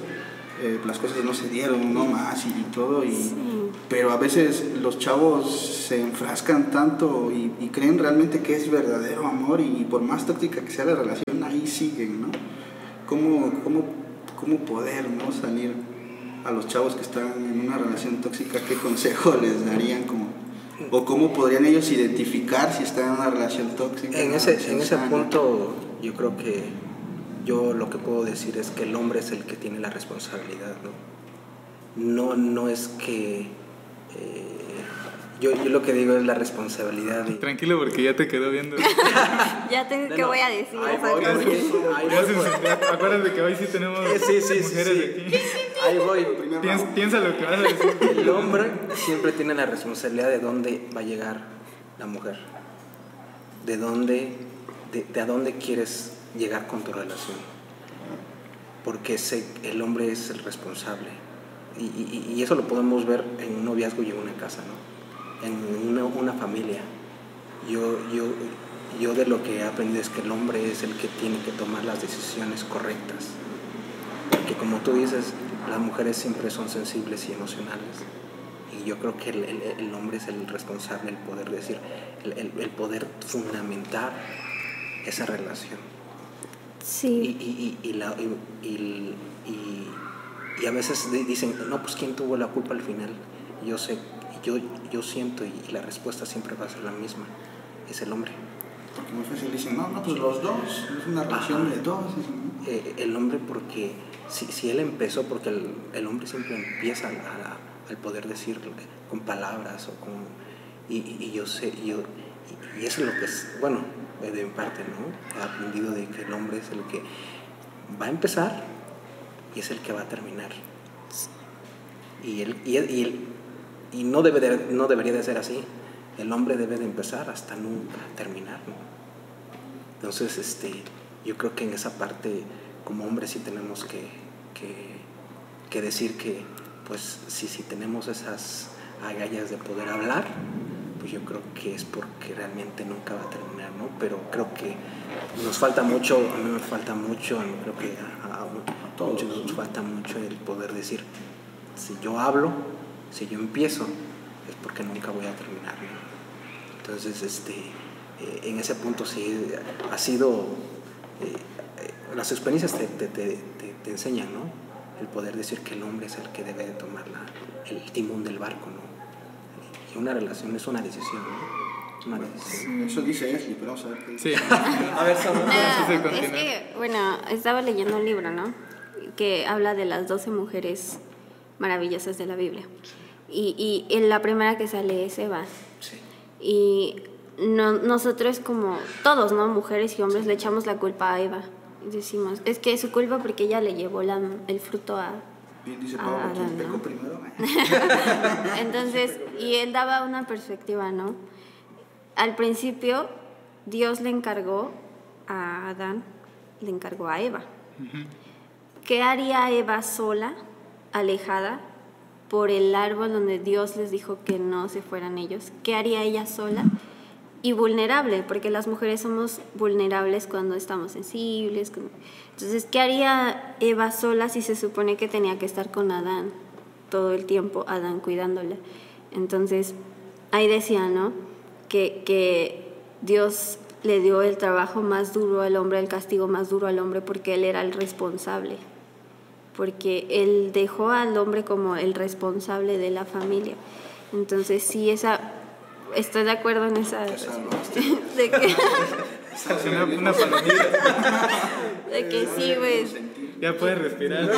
eh, las cosas no se dieron, no más y, y todo. Y, Pero a veces los chavos se enfrascan tanto y, y creen realmente que es verdadero amor y, por más tóxica que sea la relación, ahí siguen, ¿no? ¿Cómo, cómo, cómo poder ¿no? salir a los chavos que están en una relación tóxica? ¿Qué consejo les darían? Como, ¿O cómo podrían ellos identificar si están en una relación tóxica? En ese, en ese sana? punto yo creo que yo lo que puedo decir es que el hombre es el que tiene la responsabilidad, ¿no? No, no es que... eh, yo, yo lo que digo es la responsabilidad de... tranquilo porque ya te quedó viendo. Ya tengo No, que no. voy a decir. Ahí esa voy, voy, acuérdate que hoy sí tenemos sí, sí, sí, mujeres sí. aquí. Ahí voy. Piensa, lo que vas a decir. El hombre siempre tiene la responsabilidad de dónde va a llegar la mujer. De dónde, de, de a dónde quieres llegar con tu relación. Porque ese- el hombre es el responsable. Y, y- y eso lo podemos ver en un noviazgo y en una casa, ¿no? En una, una familia. Yo, yo, yo de lo que he aprendido es que el hombre es el que tiene que tomar las decisiones correctas. Porque como tú dices, las mujeres siempre son sensibles y emocionales. Y yo creo que el, el- el hombre es el responsable, el poder decir, el, el- poder fundamentar esa relación. Sí, y, y, y la- y- y- y- y a veces di- dicen, no, pues ¿quién tuvo la culpa al final? Yo sé, yo, yo siento y, y la respuesta siempre va a ser la misma, es el hombre. Porque muy fácil dicen, no, no, pues los dos, es una relación de dos. Eh, el hombre porque si, si él empezó, porque el, el hombre siempre empieza a- a- al poder decir con palabras o con... Y, yo sé, y, yo, y, y eso es lo que es, bueno, eh, de mi parte, ¿no? He aprendido de que el hombre es el que va a empezar y es el que va a terminar. Y, él, y, él- y, él- y no, debe de- no debería de ser así. El hombre debe de empezar hasta nunca terminar, ¿no? Entonces, este, yo creo que en esa parte, como hombres, sí tenemos que, que, que decir que, pues, si, si tenemos esas agallas de poder hablar, pues yo creo que es porque realmente nunca va a terminar, ¿no? Pero creo que nos falta mucho, a mí me falta mucho, creo que a, a- a todos nos falta mucho el poder decir, si yo hablo, si yo empiezo, es porque nunca voy a terminar, ¿no? Entonces, este, eh, en ese punto sí ha sido, eh, eh, las experiencias te, te, te, te- te enseñan, ¿no? El poder decir que el hombre es el que debe de tomar la, el timón del barco, ¿no? Y una relación es una decisión, ¿no? Una decisión. Eso dice Ashley, pero vamos a ver qué dice. Sí. A ver, Samuel. Nada, sí se es que, bueno, estaba leyendo un libro, ¿no? Que habla de las 12 mujeres maravillosas de la Biblia. Y, y en la primera que sale es Eva. Sí. Y no, nosotros como todos, ¿no? Mujeres y hombres le echamos la culpa a Eva. Decimos, es que es su culpa porque ella le llevó la- el fruto a... Bien dice Pablo, ¿quién Adán, pecó ¿no? primero? Entonces, y él daba una perspectiva, ¿no? Al principio, Dios le encargó a Adán, le encargó a Eva. ¿Qué haría Eva sola, alejada? Por el árbol donde Dios les dijo que no se fueran ellos, ¿qué haría ella sola? Y vulnerable, porque las mujeres somos vulnerables cuando estamos sensibles. Entonces, ¿qué haría Eva sola si se supone que tenía que estar con Adán todo el tiempo, Adán cuidándola? Entonces, ahí decía, ¿no? Que, que Dios le dio el trabajo más duro al hombre, el castigo más duro al hombre, porque él era el responsable porque él dejó al hombre como el responsable de la familia. Entonces, sí, esa, estoy de acuerdo en esa... de que, una, de que sí, pues... Ya puedes respirar.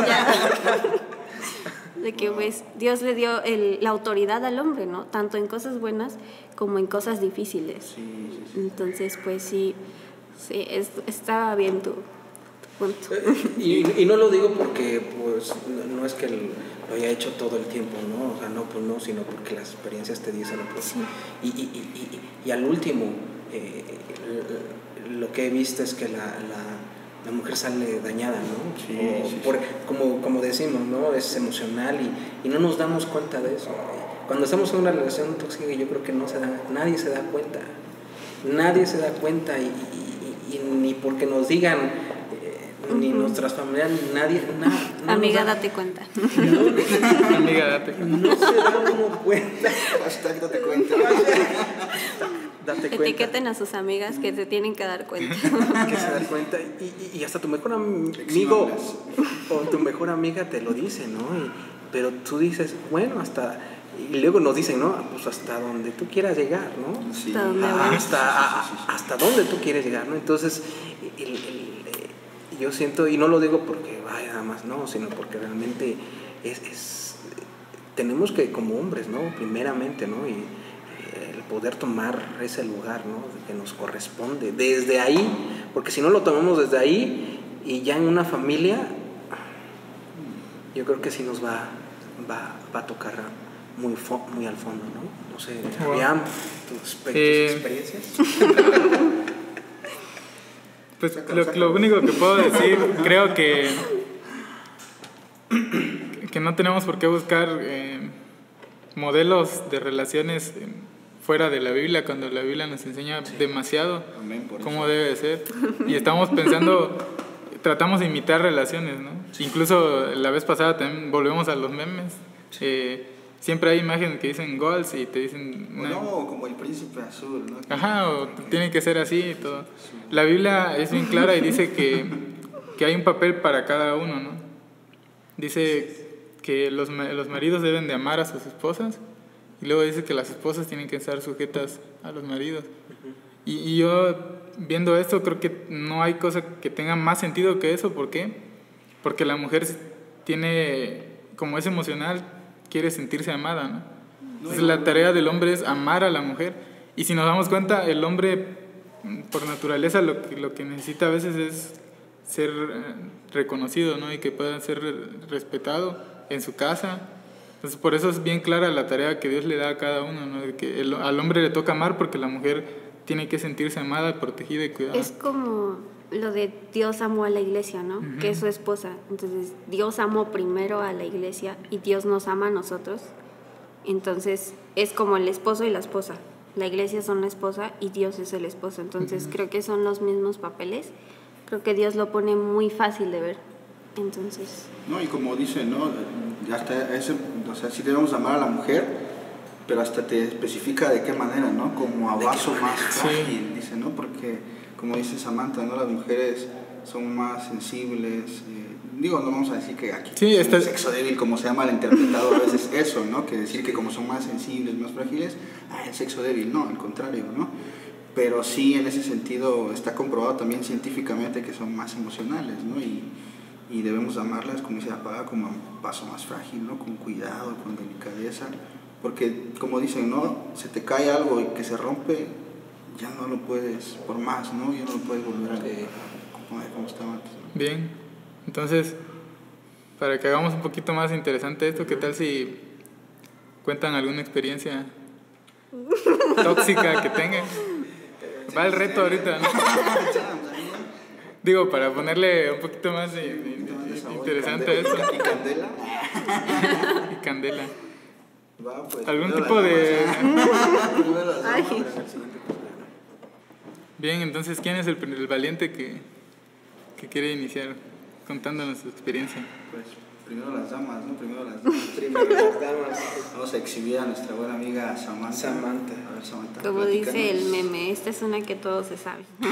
De que pues Dios le dio el, la autoridad al hombre, ¿no? Tanto en cosas buenas como en cosas difíciles. Entonces, pues sí, sí, es, estaba bien tú. Y, y, no lo digo porque pues no es que lo haya hecho todo el tiempo, ¿no? O sea, no, pues no, sino porque las experiencias te dicen pues, y, y, y, al último, eh, lo que he visto es que la, la, la mujer sale dañada, ¿no? por, como, como decimos, ¿no? Es emocional y, no nos damos cuenta de eso. Cuando estamos en una relación tóxica, yo creo que no se da, nadie se da cuenta. Nadie se da cuenta y, ni porque nos digan ni nuestras familias, nadie, nada. Amiga, date cuenta. Amiga, date cuenta. No se da uno cuenta. Hashtag date cuenta. Date cuenta. Etiqueten a sus amigas que se tienen que dar cuenta. que se dan cuenta. Y, y, hasta tu mejor amigo o tu mejor amiga te lo dice, ¿no? pero tú dices, bueno, hasta y luego nos dicen, ¿no? Pues hasta donde tú quieras llegar, ¿no? Sí. Hasta, donde hasta, hasta, donde tú quieres llegar, ¿no? Entonces, el, yo siento, y no lo digo porque vaya nada más, no, sino porque realmente es, es, tenemos que como hombres, ¿no? Primeramente, ¿no? Y eh, el poder tomar ese lugar, ¿no? Que nos corresponde desde ahí, porque si no lo tomamos desde ahí y ya en una familia, yo creo que sí nos va, va, va a tocar muy, muy al fondo, ¿no? No sé, wow. tus, tus experiencias. Pues lo, único que puedo decir, creo que, que no tenemos por qué buscar eh, modelos de relaciones fuera de la Biblia, cuando la Biblia nos enseña demasiado cómo debe de ser. Y estamos pensando, tratamos de imitar relaciones, ¿no? Incluso la vez pasada también volvemos a los memes. Eh, siempre hay imágenes que dicen goals y te dicen... no, como el príncipe azul, ¿no? Ajá, o tiene que ser así y todo. La Biblia es bien clara y dice que, que hay un papel para cada uno, ¿no? Dice que los, los maridos deben de amar a sus esposas y luego dice que las esposas tienen que estar sujetas a los maridos. Y, y, yo viendo esto creo que no hay cosa que tenga más sentido que eso. ¿Por qué? Porque la mujer tiene, como es emocional, quiere sentirse amada, ¿no? Entonces la tarea del hombre es amar a la mujer. Y si nos damos cuenta, el hombre por naturaleza lo que, lo que necesita a veces es ser eh, reconocido, ¿no? Y que pueda ser respetado en su casa. Entonces por eso es bien clara la tarea que Dios le da a cada uno, ¿no? que al hombre le toca amar porque la mujer tiene que sentirse amada, protegida y cuidada. Es como lo de Dios amó a la iglesia, ¿no? Que es su esposa. Entonces, Dios amó primero a la iglesia y Dios nos ama a nosotros. Entonces, es como el esposo y la esposa. La iglesia son la esposa y Dios es el esposo. Entonces, creo que son los mismos papeles. Creo que Dios lo pone muy fácil de ver. Entonces. No, y como dice, ¿no? Hasta ese, o sea, sí debemos amar a la mujer, pero hasta te especifica de qué manera, ¿no? Como a vaso más frágil, dice, ¿no? Porque como dice Samantha, ¿no? Las mujeres son más sensibles. Eh, digo, no vamos a decir que aquí sí, es sexo débil, como se ha malinterpretado a veces eso, ¿no? Que decir que como son más sensibles, más frágiles, ah, el sexo débil, no, al contrario, ¿no? Pero sí, en ese sentido, está comprobado también científicamente que son más emocionales, ¿no? Y, y debemos amarlas, como dice Apaga, como un paso más frágil, ¿no? Con cuidado, con delicadeza. Porque, como dicen, ¿no? Se te cae algo y que se rompe, ya no lo puedes, por más, ¿no? Ya no lo puedes volver a, como estaba antes. Bien, entonces, para que hagamos un poquito más interesante esto, ¿qué tal si cuentan alguna experiencia tóxica que tengan? Va el reto ahorita, ¿no? Digo, para ponerle un poquito más de, Interesante eso. ¿Y candela? Y candela. Va, pues, ¿Algún tipo de- Ay. Bien, entonces, ¿quién es el, el valiente que, que quiere iniciar contándonos su experiencia? Pues primero las damas, ¿no? Primero las damas. Primero las damas. Vamos a exhibir a nuestra buena amiga Samantha. Samantha. A ver, Samantha. Como dice el meme, esta es una que todos se saben.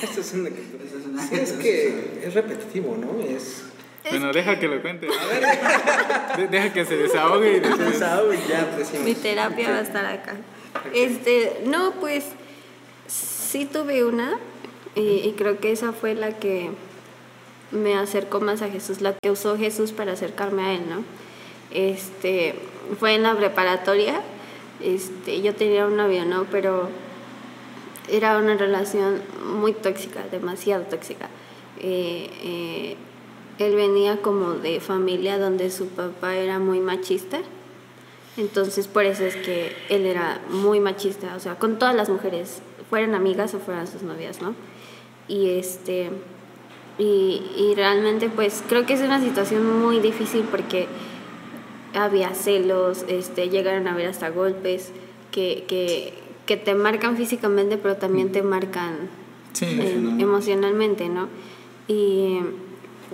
Esto es una Esa es una- Sí, es que es repetitivo, ¿no? Es. Bueno, deja que lo cuente. De- deja que se desahogue y después... ya decimos. Mi terapia va a estar acá. Este, no, pues sí tuve una y, creo que esa fue la que me acercó más a Jesús, la que usó Jesús para acercarme a él, ¿no? Este, fue en la preparatoria. Este, yo tenía un novio, ¿no? Pero era una relación muy tóxica, demasiado tóxica. Eh, eh, él venía como de familia donde su papá era muy machista. Entonces, por eso es que él era muy machista, o sea, con todas las mujeres, fueran amigas o fueran sus novias, ¿no? Y este. Y, y realmente, pues, creo que es una situación muy difícil porque había celos, este, llegaron a haber hasta golpes que, que, que te marcan físicamente, pero también te marcan Sí. eh, emocionalmente, ¿no? Y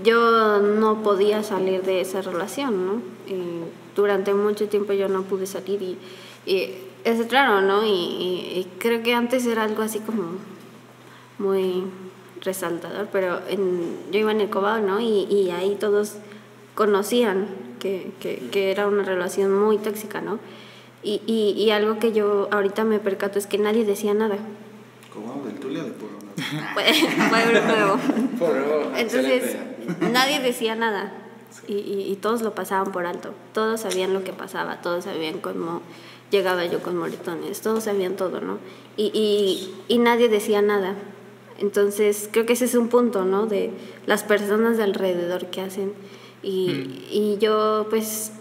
yo no podía salir de esa relación, ¿no? Y durante mucho tiempo yo no pude salir y, y es raro, ¿no? Y, y- y creo que antes era algo así como muy resaltador, pero en, yo iba en el Cobao, ¿no? Y, y ahí todos conocían que, que, que era una relación muy tóxica, ¿no? Y, y, y algo que yo ahorita me percato es que nadie decía nada. ¿Cómo? ¿Del Tulia de Pueblo? Pueblo nuevo. Por favor, Entonces, nadie decía nada y, y- y todos lo pasaban por alto. Todos sabían lo que pasaba, todos sabían cómo llegaba yo con moretones, todos sabían todo, ¿no? Y, y, y nadie decía nada. Entonces, creo que ese es un punto, ¿no? De las personas de alrededor que hacen. Y, y yo, pues,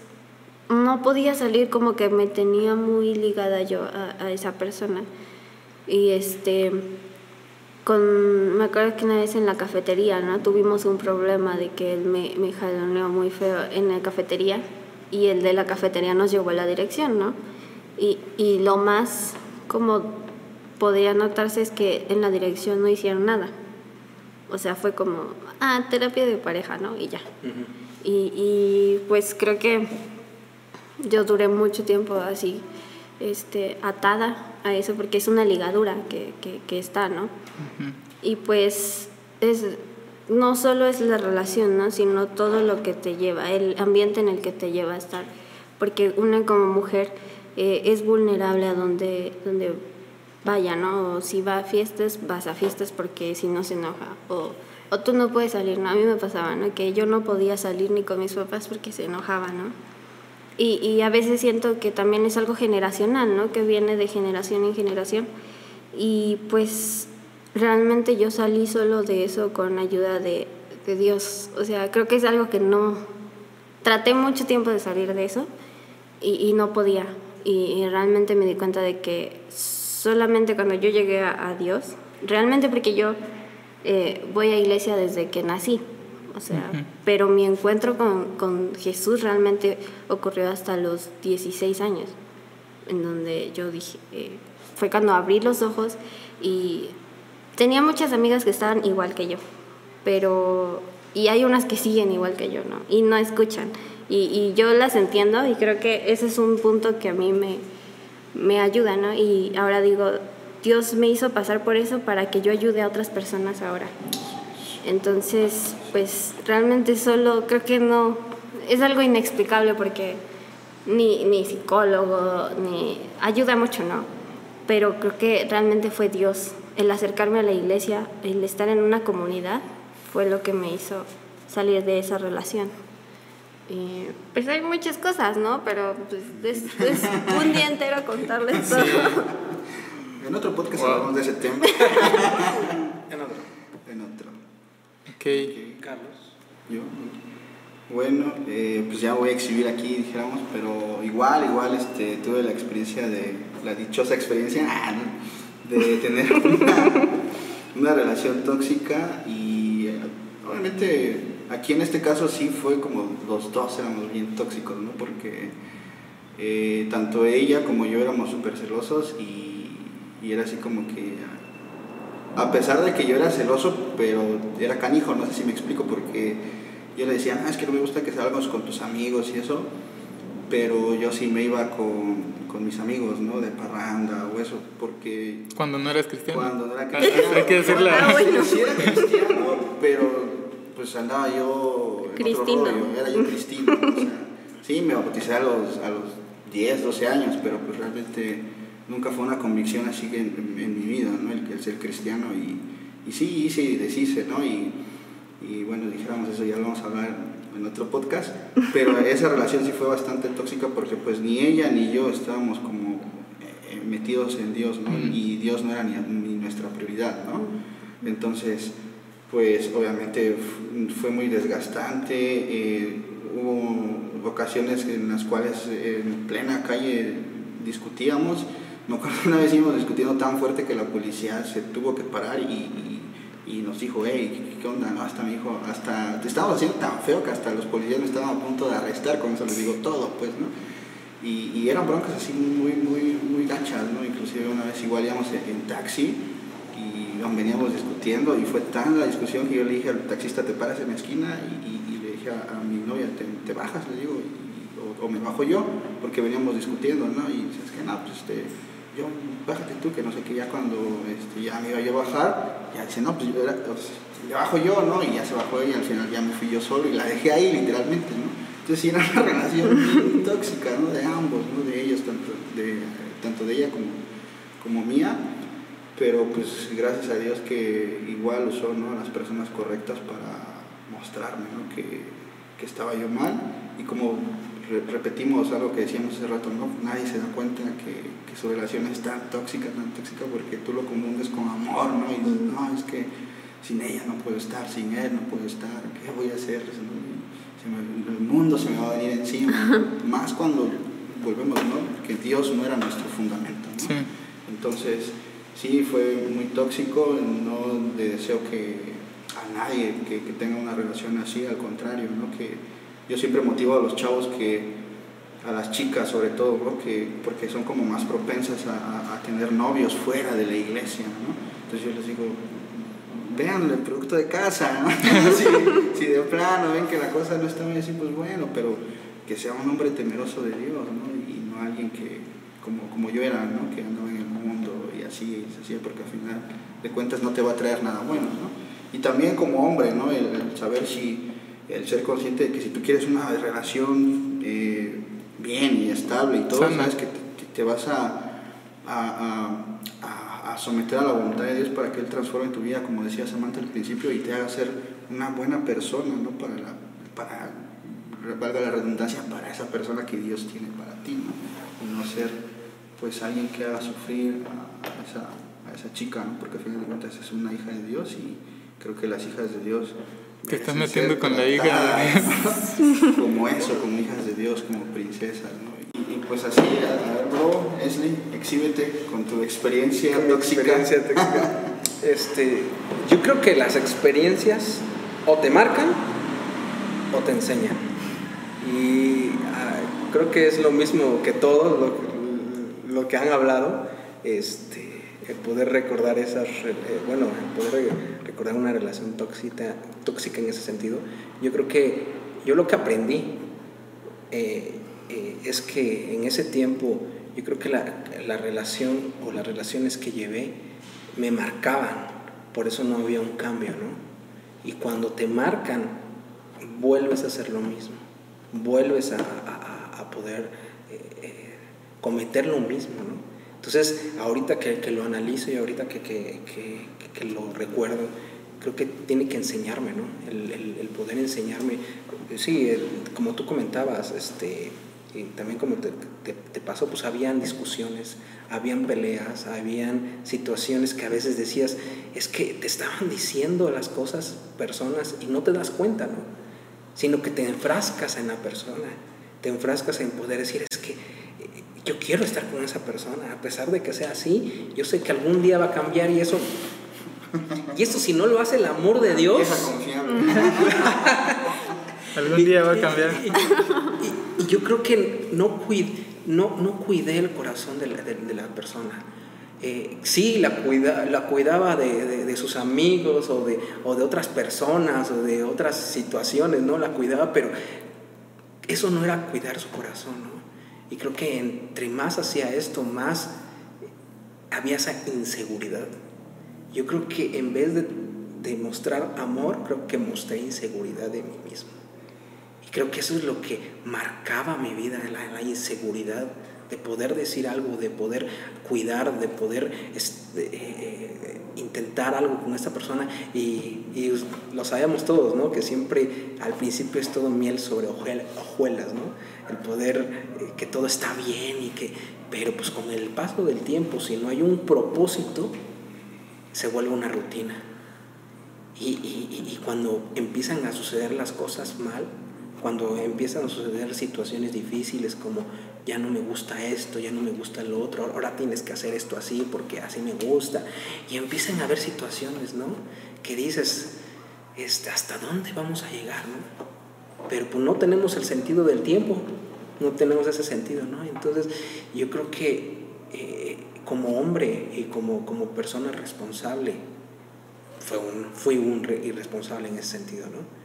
no podía salir como que me tenía muy ligada yo a, a esa persona. Y este con me acuerdo que una vez en la cafetería, ¿no? Tuvimos un problema de que él me, me jaloneó muy feo en la cafetería y el de la cafetería nos llevó a la dirección, ¿no? Y, y lo más como podría notarse es que en la dirección no hicieron nada. O sea, fue como, ah, terapia de pareja, ¿no? Y ya. y, y pues creo que yo duré mucho tiempo así, este, atada a eso, porque es una ligadura que, que, que está, ¿no? Y pues es, no solo es la relación, ¿no? Sino todo lo que te lleva, el ambiente en el que te lleva a estar. Porque una como mujer eh, es vulnerable a donde, donde vaya, ¿no? O si va a fiestas, vas a fiestas porque si no se enoja. O, o tú no puedes salir, ¿no? A mí me pasaba, ¿no? Que yo no podía salir ni con mis papás porque se enojaban, ¿no? Y, y a veces siento que también es algo generacional, ¿no? Que viene de generación en generación. Y pues realmente yo salí solo de eso con ayuda de, de Dios. O sea, creo que es algo que no... Traté mucho tiempo de salir de eso y, y no podía. Y, y realmente me di cuenta de que solamente cuando yo llegué a, a Dios, realmente porque yo eh, voy a iglesia desde que nací, o sea, pero mi encuentro con, con Jesús realmente ocurrió hasta los 16 años, en donde yo dije, eh, fue cuando abrí los ojos y tenía muchas amigas que estaban igual que yo, pero, y hay unas que siguen igual que yo, ¿no? Y no escuchan. Y, yo las entiendo y creo que ese es un punto que a mí me, me ayuda, ¿no? Y ahora digo, Dios me hizo pasar por eso para que yo ayude a otras personas ahora. Entonces, pues realmente solo creo que no, es algo inexplicable porque ni, ni psicólogo, ni ayuda mucho, ¿no? Pero creo que realmente fue Dios, el acercarme a la iglesia, el estar en una comunidad, fue lo que me hizo salir de esa relación. Y, pues hay muchas cosas, ¿no? Pero pues, es, es un día entero contarles todo. En otro podcast Wow. hablamos de ese tema. En otro. en otro. Ok. Carlos. Yo. Bueno, eh, pues ya voy a exhibir aquí, dijéramos, pero igual, igual este, tuve la experiencia de, la dichosa experiencia ah, ¿no? de tener una, una relación tóxica y eh, obviamente aquí en este caso sí fue como los dos éramos bien tóxicos, ¿no? Porque eh, tanto ella como yo éramos súper celosos y, y, era así como que, a pesar de que yo era celoso, pero era canijo, no sé si me explico, porque yo le decía, ah, es que no me gusta que salgas con tus amigos y eso, pero yo sí me iba con, con mis amigos, ¿no? De parranda o eso, porque... Cuando no eras cristiano. Cuando no era cristiano. Hay que decirla. Ah, bueno. Sí era cristiano, pero pues andaba yo en Cristino. otro rollo, era yo cristino. o sea, sí, me bauticé a los, a los 10, 12 años, pero pues realmente nunca fue una convicción así en, en, en mi vida, ¿no? El, el ser cristiano y, y sí, hice y deshice, ¿no? Y, y bueno, dijéramos eso, ya lo vamos a hablar en otro podcast, pero esa relación sí fue bastante tóxica porque pues ni ella ni yo estábamos como eh, metidos en Dios, ¿no? Y Dios no era ni, ni nuestra prioridad, ¿no? Entonces, pues obviamente fue muy desgastante, eh, hubo ocasiones en las cuales en plena calle discutíamos, me acuerdo una vez íbamos discutiendo tan fuerte que la policía se tuvo que parar y, y, nos dijo, hey, ¿qué onda? No, hasta me dijo, hasta, te estábamos haciendo tan feo que hasta los policías me estaban a punto de arrestar, con eso les digo todo, pues, ¿no? Y, y eran broncas así muy, muy, muy gachas, ¿no? Inclusive una vez igual íbamos en taxi y veníamos discutiendo y fue tan la discusión que yo le dije al taxista, te paras en la esquina y, le dije a, mi novia, ¿te, bajas? Le digo, o, me bajo yo, porque veníamos discutiendo, ¿no? Y dices que no, pues este, yo, bájate tú, que no sé qué, ya cuando este, ya me iba yo a bajar, ya dice, no, pues yo, pues, le bajo yo, ¿no? Y ya se bajó ella al final ya me fui yo solo y la dejé ahí literalmente, ¿no? Entonces era una relación tóxica, ¿no? De ambos, ¿no? De ellos, tanto de, tanto de ella como, como mía pero pues gracias a Dios que igual usó ¿no? las personas correctas para mostrarme ¿no? que, que, estaba yo mal y como re repetimos algo que decíamos hace rato, ¿no? nadie se da cuenta que, que, su relación es tan tóxica, tan tóxica porque tú lo confundes con amor, ¿no? Y dices, no, es que sin ella no puedo estar, sin él no puedo estar, ¿qué voy a hacer? Me, el mundo se me va a venir encima, más cuando volvemos, ¿no? Que Dios no era nuestro fundamento, ¿no? Sí. Entonces, sí fue muy tóxico, no le deseo que a nadie que, que, tenga una relación así, al contrario, ¿no? que yo siempre motivo a los chavos que, a las chicas sobre todo, ¿no? que, porque son como más propensas a, a, tener novios fuera de la iglesia, ¿no? entonces yo les digo, vean el producto de casa, si, de plano ven que la cosa no está bien así, pues bueno, pero que sea un hombre temeroso de Dios, ¿no? y no alguien que, como, como yo era, ¿no? que andaba así, y así, porque al final de cuentas no te va a traer nada bueno, ¿no? Y también como hombre, ¿no? El, el saber si, el ser consciente de que si tú quieres una relación eh, bien y estable y todo, Sana. sabes que te, te vas a, a, a, a, someter a la voluntad de Dios para que Él transforme tu vida, como decía Samantha al principio, y te haga ser una buena persona, ¿no? Para, la, para valga la redundancia, para esa persona que Dios tiene para ti, ¿no? Y no ser pues alguien que haga sufrir a esa, a esa chica, ¿no? porque al final de cuentas es una hija de Dios y creo que las hijas de Dios te estás metiendo con la hija de Dios. como eso, como hijas de Dios, como princesas, ¿no? Y, y pues así, a, ver, bro, Esli, exhíbete con tu experiencia con tóxica. Experiencia tóxica. este, yo creo que las experiencias o te marcan o te enseñan. Y uh, creo que es lo mismo que todo lo, lo que han hablado. Este, el poder recordar esas, eh, bueno, el poder recordar una relación tóxica, tóxica en ese sentido, yo creo que yo lo que aprendí eh, eh, es que en ese tiempo, yo creo que la, la, relación o las relaciones que llevé me marcaban, por eso no había un cambio, ¿no? Y cuando te marcan, vuelves a hacer lo mismo, vuelves a, a, a poder cometer lo mismo, ¿no? Entonces, ahorita que, que, lo analizo y ahorita que, que, que, lo recuerdo, creo que tiene que enseñarme, ¿no? El, el, el poder enseñarme. Sí, el, como tú comentabas, este, y también como te, te, te, pasó, pues habían discusiones, habían peleas, habían situaciones que a veces decías, es que te estaban diciendo las cosas personas y no te das cuenta, ¿no? Sino que te enfrascas en la persona, te enfrascas en poder decir, es que yo quiero estar con esa persona, a pesar de que sea así, yo sé que algún día va a cambiar y eso, y eso si no lo hace el amor de Dios, Algún día va a cambiar. Y, yo creo que no, cuid, no, no cuidé el corazón de la, de, la persona. Eh, sí, la, cuida, la cuidaba de, de, de, sus amigos o de, o de otras personas o de otras situaciones, ¿no? La cuidaba, pero eso no era cuidar su corazón, ¿no? Y creo que entre más hacía esto, más había esa inseguridad. Yo creo que en vez de, de mostrar amor, creo que mostré inseguridad de mí mismo. Y creo que eso es lo que marcaba mi vida, la, inseguridad de poder decir algo, de poder cuidar, de poder este, eh, intentar algo con esta persona. Y, y, lo sabemos todos, ¿no? Que siempre al principio es todo miel sobre hojuelas, ¿no? El poder, eh, que todo está bien y que... Pero pues con el paso del tiempo, si no hay un propósito, se vuelve una rutina. Y, y cuando empiezan a suceder las cosas mal, cuando empiezan a suceder situaciones difíciles como ya no me gusta esto, ya no me gusta lo otro, ahora tienes que hacer esto así porque así me gusta. Y empiezan a haber situaciones, ¿no? Que dices, este, ¿hasta dónde vamos a llegar, no? Pero pues no tenemos el sentido del tiempo, no tenemos ese sentido, ¿no? Entonces yo creo que eh, como hombre y como, como persona responsable, fue un, fui un irresponsable en ese sentido, ¿no?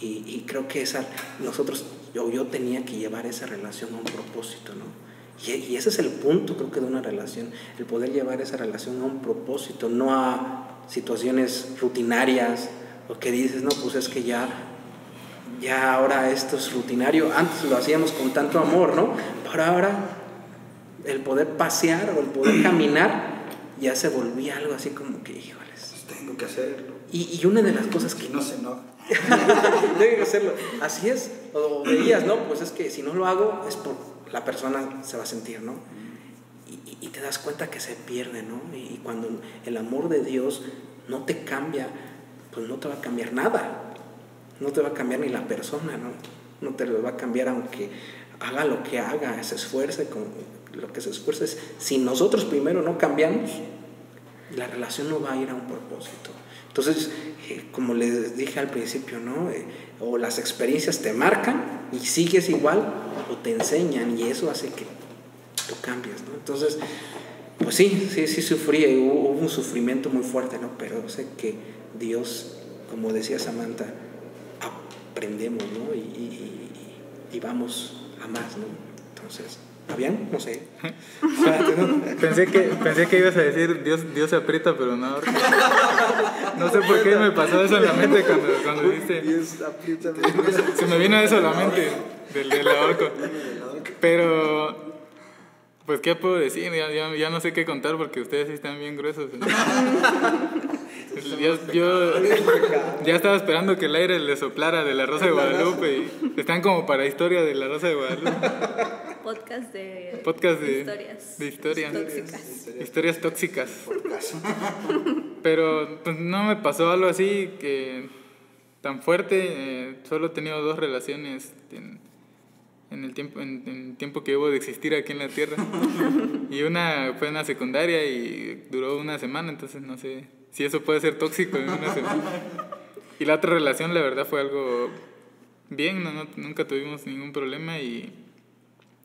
Y, y, creo que esa, nosotros, yo, yo tenía que llevar esa relación a un propósito, ¿no? Y, y, ese es el punto, creo que, de una relación, el poder llevar esa relación a un propósito, no a situaciones rutinarias, o que dices, no, pues es que ya, ya ahora esto es rutinario, antes lo hacíamos con tanto amor, ¿no? Pero ahora el poder pasear o el poder caminar ya se volvía algo así como que, híjoles. Pues tengo que hacerlo. Y, y una de las cosas que... No se enoja. Tengo hacerlo. Así es. O veías, ¿no? Pues es que si no lo hago, es por la persona se va a sentir, ¿no? Y, te das cuenta que se pierde, ¿no? Y, y, cuando el amor de Dios no te cambia, pues no te va a cambiar nada. No te va a cambiar ni la persona, ¿no? No te lo va a cambiar aunque haga lo que haga, se esfuerce con lo que se esfuerce. Si nosotros primero no cambiamos, la relación no va a ir a un propósito. Entonces, eh, como les dije al principio, ¿no? Eh, o las experiencias te marcan y sigues igual o te enseñan y eso hace que tú cambies, ¿no? Entonces, pues sí, sí, sí sufrí, hubo, un sufrimiento muy fuerte, ¿no? Pero sé que Dios, como decía Samantha, aprendemos, ¿no? Y, y, y vamos a más, ¿no? Entonces, ¿Está bien? No sé. pensé, que, pensé que ibas a decir Dios, Dios se aprieta, pero no. No sé por qué me pasó eso en la mente cuando, cuando dijiste. Dios aprieta, Se me vino eso a la mente, del, del ahorco. Pero, pues, ¿qué puedo decir? Ya, ya, ya, no sé qué contar porque ustedes sí están bien gruesos. Yo, yo, ya estaba esperando que el aire le soplara de la Rosa de Guadalupe y están como para historia de la Rosa de Guadalupe. Podcast de, Podcast de historias. De historias. Tóxicas. Historias tóxicas. Pero pues, no me pasó algo así que tan fuerte. Eh, solo he tenido dos relaciones en, en el tiempo, en, en, el tiempo que debo de existir aquí en la Tierra. y una fue en la secundaria y duró una semana, entonces no sé si eso puede ser tóxico en una semana. Y la otra relación, la verdad, fue algo bien, no, no, nunca tuvimos ningún problema y,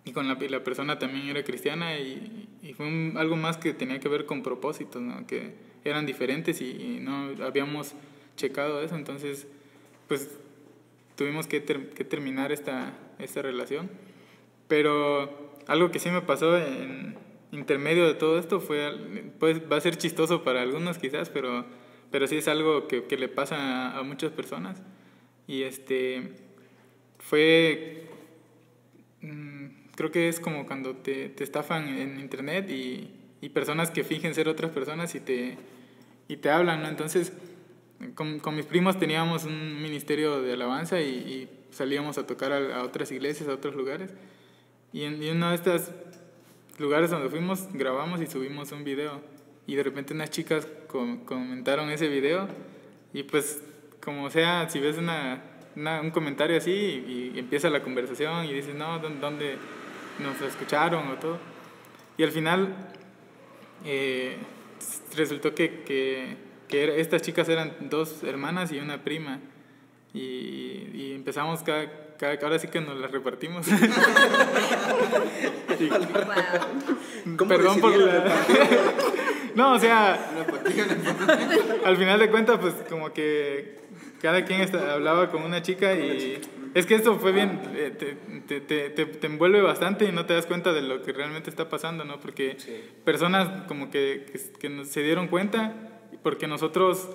y con la, y la, persona también era cristiana y, y fue un, algo más que tenía que ver con propósitos, ¿no? que eran diferentes y, no habíamos checado eso, entonces pues tuvimos que, ter, que terminar esta, esta relación. Pero algo que sí me pasó en intermedio de todo esto fue, pues va a ser chistoso para algunos quizás, pero, pero sí es algo que, que le pasa a, muchas personas. Y este, fue, mmm, creo que es como cuando te, te estafan en internet y, y, personas que fingen ser otras personas y te, y te hablan, ¿no? Entonces, con, con, mis primos teníamos un ministerio de alabanza y, salíamos a tocar a, otras iglesias, a otros lugares. Y en, y una de estas lugares donde fuimos, grabamos y subimos un video. Y de repente unas chicas com comentaron ese video. Y pues, como sea, si ves una, una, un comentario así y, y, empieza la conversación y dices, no, ¿dónde nos escucharon o todo? Y al final eh, resultó que, que, que era, estas chicas eran dos hermanas y una prima. y, y empezamos cada, cada, ahora sí que nos las repartimos. Y- ¿Cómo Perdón por la... no, o sea, al final de cuentas, pues como que cada quien esta- hablaba con una chica y es que esto fue bien, eh, te, te, te, te- te envuelve bastante y no te das cuenta de lo que realmente está pasando, ¿no? Porque personas como que, que, que se dieron cuenta porque nosotros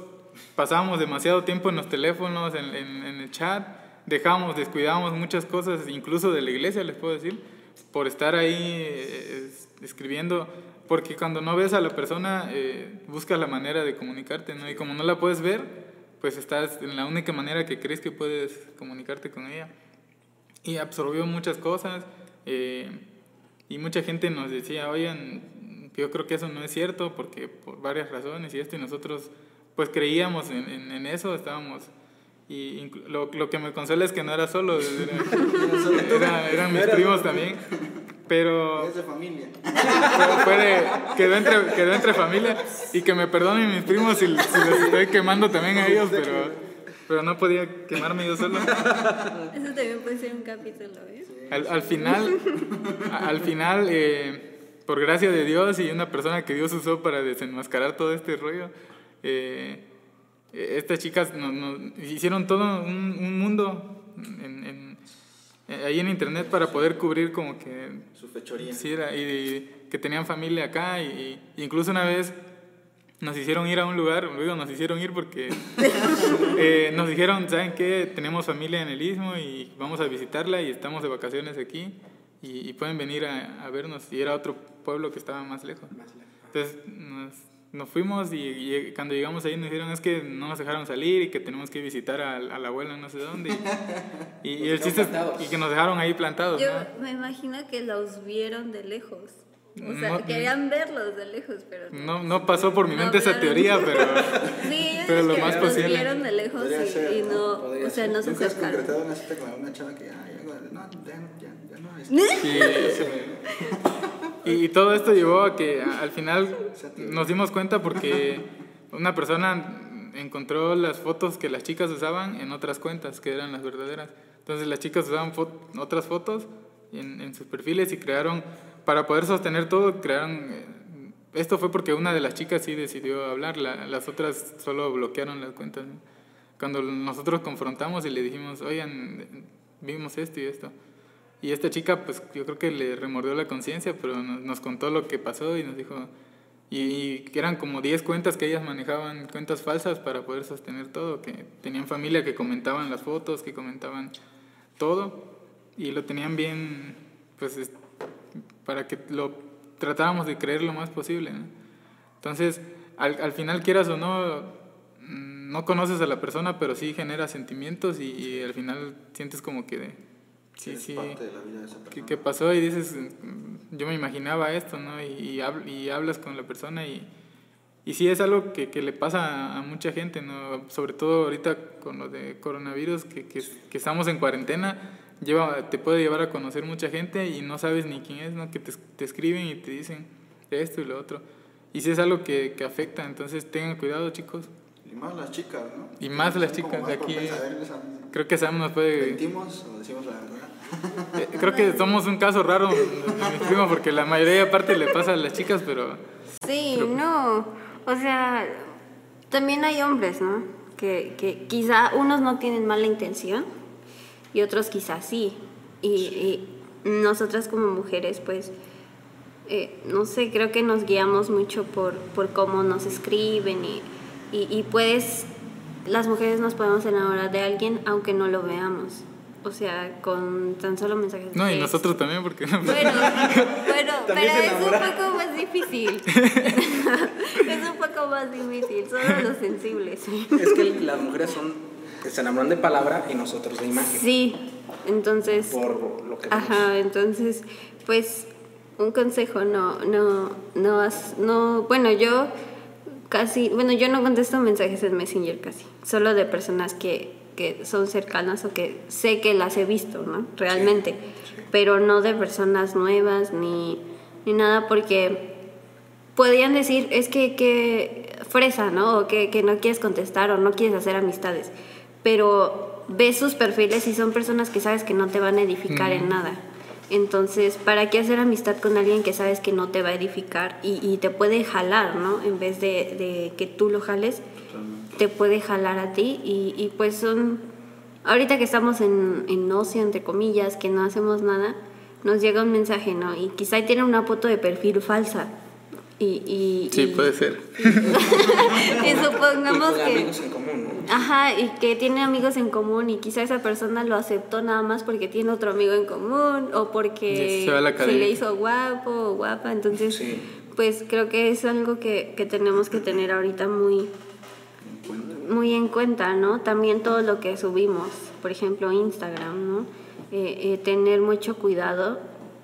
pasábamos demasiado tiempo en los teléfonos, en, en, en el chat, dejábamos, descuidábamos muchas cosas, incluso de la iglesia, les puedo decir, por estar ahí eh, es- escribiendo, porque cuando no ves a la persona, eh, buscas la manera de comunicarte, ¿no? Y como no la puedes ver, pues estás en la única manera que crees que puedes comunicarte con ella. Y absorbió muchas cosas, eh, y mucha gente nos decía, oigan, yo creo que eso no es cierto, porque por varias razones y esto, y nosotros pues creíamos en, en- en eso, estábamos... Y lo, lo que me consuela es que no era solo, era- era- eran mis primos también. Pero Es de familia. fue- de- quedó, entre, quedó entre familia y que me perdonen mis primos si, si los estoy quemando también a ellos, pero, pero no podía quemarme yo solo. Eso también puede ser un capítulo, ¿eh? Al, al final, al final eh, por gracia de Dios y una persona que Dios usó para desenmascarar todo este rollo, eh, estas chicas nos, nos hicieron todo un, un mundo en- en- eh, ahí en internet para poder cubrir como que Su fechoría. Sí, era, y, y que tenían familia acá, y, y incluso una vez nos hicieron ir a un lugar, luego nos hicieron ir porque eh, nos dijeron, ¿saben qué? Tenemos familia en el Istmo y vamos a visitarla y estamos de vacaciones aquí y, y pueden venir a, a vernos. Y era otro pueblo que estaba más lejos. Entonces nos, nos fuimos y, y cuando llegamos ahí nos dijeron es que no nos dejaron salir y que tenemos que visitar a, a la abuela no sé dónde. Y, y el chiste es y que nos dejaron ahí plantados. Yo ¿no? me imagino que los vieron de lejos. O sea, No, querían verlos de lejos, pero No, no pasó por mi No mente esa teoría, pero... Sí, Pero lo que más los posible. vieron de lejos y, ser, y no, o sea, ser. no se ¿Nunca has acercaron. concretado una cita con alguna chava que, no, ya, ya, no y todo esto llevó a que al final nos dimos cuenta porque una persona encontró las fotos que las chicas usaban en otras cuentas que eran las verdaderas. Entonces las chicas usaban fo- otras fotos en, en sus perfiles y crearon, para poder sostener todo, crearon... eh, esto fue porque una de las chicas sí decidió hablar, la- las otras solo bloquearon las cuentas. Cuando nosotros confrontamos y le dijimos, oigan, vimos esto y esto. Y esta chica, pues yo creo que le remordió la conciencia, pero nos, nos contó lo que pasó y nos dijo, y, eran como 10 cuentas que ellas manejaban, cuentas falsas para poder sostener todo, que tenían familia que comentaban las fotos, que comentaban todo, y lo tenían bien, pues es- para que lo tratáramos de creer lo más posible. ¿no? Entonces, al, al final, quieras o no, mm, no conoces a la persona, pero sí genera sentimientos y, y al final sientes como que, sí, sí, parte de la vida de esa ¿qué, persona. qué pasó? Y dices, mm, yo me imaginaba esto, ¿no? Y, y, hab- y hablas con la persona y, y sí es algo que, que le pasa a, mucha gente, ¿no? Sobre todo ahorita con lo de coronavirus, que, que, que estamos en cuarentena, lleva, te puede llevar a conocer mucha gente y no sabes ni quién es, ¿no? Que te, te escriben y te dicen esto y lo otro. Y sí es algo que, que afecta, entonces tengan cuidado, chicos. Y más las chicas, ¿no? Y más las chicas más de aquí. Creo que Sam nos puede... ¿Mentimos o decimos la verdad? Eh, Creo que somos un caso raro, de mis primos, porque la mayoría aparte le pasa a las chicas, pero... Sí, no. O sea, también hay hombres, ¿no? Que, que quizá unos no tienen mala intención y otros quizá sí. Y, y nosotras como mujeres, pues, eh, no sé, creo que nos guiamos mucho por, por cómo nos escriben y, y, y puedes, las mujeres nos podemos enamorar de alguien aunque no lo veamos. O sea, con tan solo mensajes. de No, y nosotros también, porque... Bueno, bueno pero es un poco más difícil. es un poco más difícil, solo los sensibles. Es que las mujeres son, se enamoran de palabra y nosotros de imagen. Sí, entonces, Por lo que vemos. ajá, entonces, pues, un consejo, no, no, no, no, bueno, yo casi, bueno, yo no contesto mensajes en Messenger casi, solo de personas que, que son cercanas o que sé que las he visto, ¿no? Realmente, pero no de personas nuevas ni, ni nada porque podrían decir, es que, que fresa, ¿no? O que, que no quieres contestar o no quieres hacer amistades. Pero ves sus perfiles y son personas que sabes que no te van a edificar en nada. Entonces, ¿para qué hacer amistad con alguien que sabes que no te va a edificar y, y te puede jalar, ¿no? En vez de, de, que tú lo jales, te puede jalar a ti y, y pues son, ahorita que estamos en, en ocio, entre comillas, que no hacemos nada, nos llega un mensaje, ¿no? Y quizá tiene una foto de perfil falsa. Y, y, sí, puede ser. y supongamos y que... amigos en común, ¿no? Ajá, y que tiene amigos en común y quizá esa persona lo aceptó nada más porque tiene otro amigo en común o porque Se va a la se, le hizo guapo o guapa. Entonces, Sí. pues creo que es algo que, que tenemos que tener ahorita muy, muy en cuenta, ¿no? También todo lo que subimos, por ejemplo, Instagram, ¿no? Eh, eh, tener mucho cuidado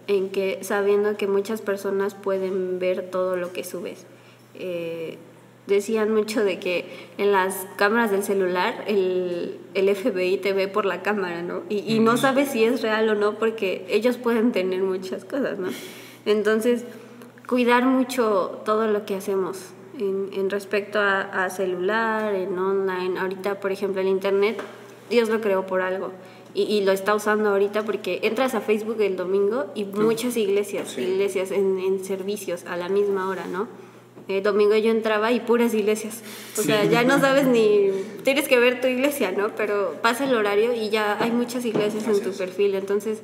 en que sabiendo que muchas personas pueden ver todo lo que subes. Eh, decían mucho de que en las cámaras del celular el, el FBI te ve por la cámara, ¿no? Y, y no sabes si es real o no porque ellos pueden tener muchas cosas, ¿no? Entonces, cuidar mucho todo lo que hacemos en, en respecto a, a celular, en online. Ahorita, por ejemplo, el Internet, Dios lo creó por algo. Y, y lo está usando ahorita porque entras a Facebook el domingo y muchas iglesias, Sí. iglesias en, en servicios a la misma hora, ¿no? El domingo yo entraba y puras iglesias. O sea, ya no sabes ni. Tienes que ver tu iglesia, ¿no? Pero pasa el horario y ya hay muchas iglesias en tu perfil. Entonces,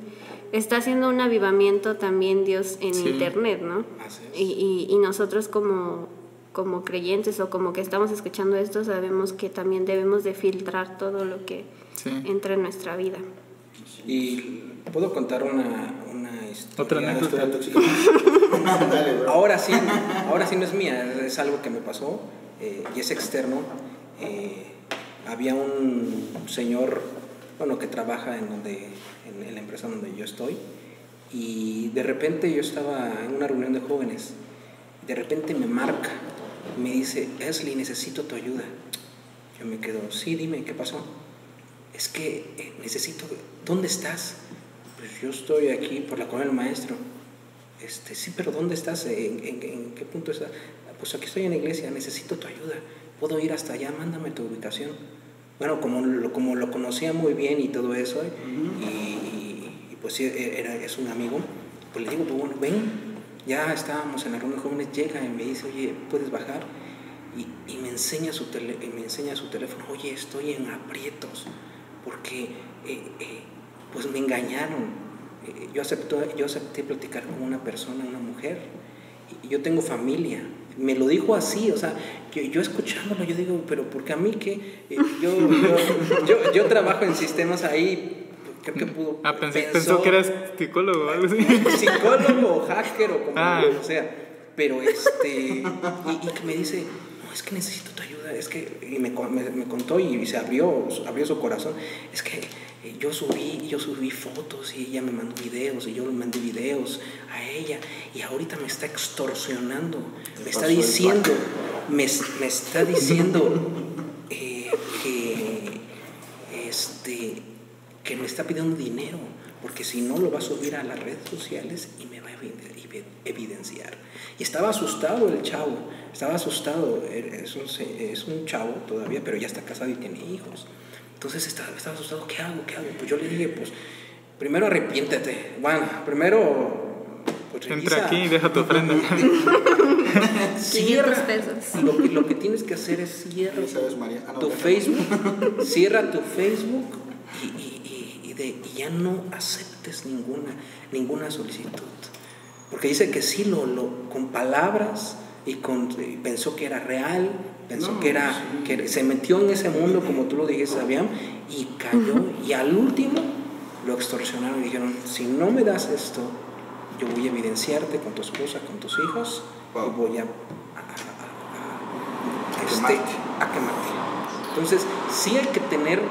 está haciendo un avivamiento también Dios en Sí. internet, ¿no? Así es. Y, y, y nosotros como, como creyentes o como que estamos escuchando esto, sabemos que también debemos de filtrar todo lo que Sí. entra en nuestra vida. Y puedo contar una, una historia. Otra anécdota. Historia tóxica. Dale, bro. Ahora sí, ahora sí no es mía, es algo que me pasó eh, y es externo. Eh, había un señor, bueno, que trabaja en donde, en, en la empresa donde yo estoy y de repente yo estaba en una reunión de jóvenes. De repente me marca, me dice, Esli, necesito tu ayuda. Yo me quedo, sí, dime, ¿qué pasó? Es que eh, necesito, ¿dónde estás? Pues yo estoy aquí por la colonia del maestro. Este, sí, pero ¿dónde estás? ¿En, en- en qué punto estás? Pues aquí estoy en la iglesia, necesito tu ayuda. ¿Puedo ir hasta allá? Mándame tu ubicación. Bueno, como lo, como lo conocía muy bien y todo eso, ¿eh? y, y- y pues sí, era, es un amigo, pues le digo, pues bueno, ven, ya estábamos en la reunión de jóvenes, llega y me dice, oye, ¿puedes bajar? Y, me, enseña su tele- y me enseña su teléfono, oye, estoy en aprietos, porque eh, eh, pues me engañaron. Eh, yo, acepto, yo acepté platicar con una persona, una mujer, y yo tengo familia. Me lo dijo así, o sea, yo, yo escuchándolo, yo digo, pero porque a mí que yo, yo trabajo en sistemas ahí, creo que pudo. Ah, pensé, pensó que eras psicólogo o algo así. psicólogo hacker o como Ah. sea, pero este, y, y que me dice, no, es que necesito tu ayuda, es que, y me, me, me contó y se abrió, abrió su corazón, es que eh, yo subí, yo subí fotos y ella me mandó videos y yo le mandé videos a ella y ahorita me está extorsionando, me está diciendo, me, me está diciendo eh, que este que me está pidiendo dinero, porque si no lo va a subir a las redes sociales y me va a evi- evi- evidenciar. Y estaba asustado el chavo, estaba asustado, er- es un, es un chavo todavía, pero ya está casado y tiene hijos. Entonces estaba, estaba asustado, ¿qué hago? ¿Qué hago? Pues yo le dije, pues primero arrepiéntete. Bueno, primero... Pues, Entra revisa- aquí y deja tu ofrenda. Cierra. 500 pesos. Lo que, lo que tienes que hacer es cierra ¿Sabes, María? Ah, no, tu. Facebook, cierra tu Facebook y- y de- y ya no aceptes ninguna, ninguna solicitud. Porque dice que sí, lo, lo, con palabras y, con, y pensó que era real, pensó No, que era, sí. que se metió en ese mundo, como tú lo dijiste, Fabián, y cayó. Y al último lo extorsionaron y dijeron, si no me das esto, yo voy a evidenciarte con tu esposa, con tus hijos, Wow. y voy a, a- a- a- A este, quemarte. a quemarte. Entonces, sí hay que tener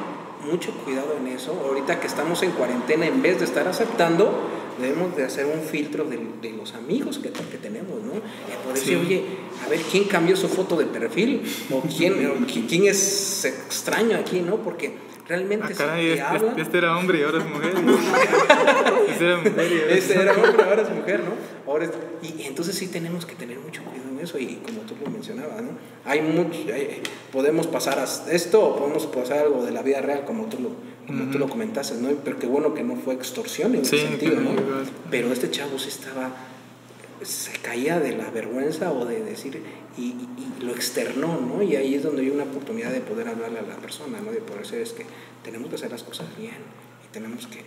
mucho cuidado en eso. Ahorita que estamos en cuarentena, en vez de estar aceptando, debemos de hacer un filtro de, de los amigos que, que tenemos, ¿no? Y poder decir, oye, a ver, ¿quién cambió su foto de perfil? ¿O quién, quién es extraño aquí, no? Porque realmente Ah, caray, te este, habla. este era hombre y ahora es mujer. este era mujer y ahora es Este era hombre, ahora es mujer, ¿no? Ahora es- y, y entonces sí tenemos que tener mucho cuidado en eso y como tú lo mencionabas, ¿no? Hay mucho, hay- podemos pasar a esto o podemos pasar algo de la vida real como tú lo, como tú lo comentaste, ¿no? Pero qué bueno que no fue extorsión en Sí, ese sentido, no, Pero este chavo sí estaba, se caía de la vergüenza o de decir, y, y- y lo externó, ¿no? Y ahí es donde hay una oportunidad de poder hablarle a la persona, ¿no? De poder ser, es que tenemos que hacer las cosas bien y tenemos que, eh,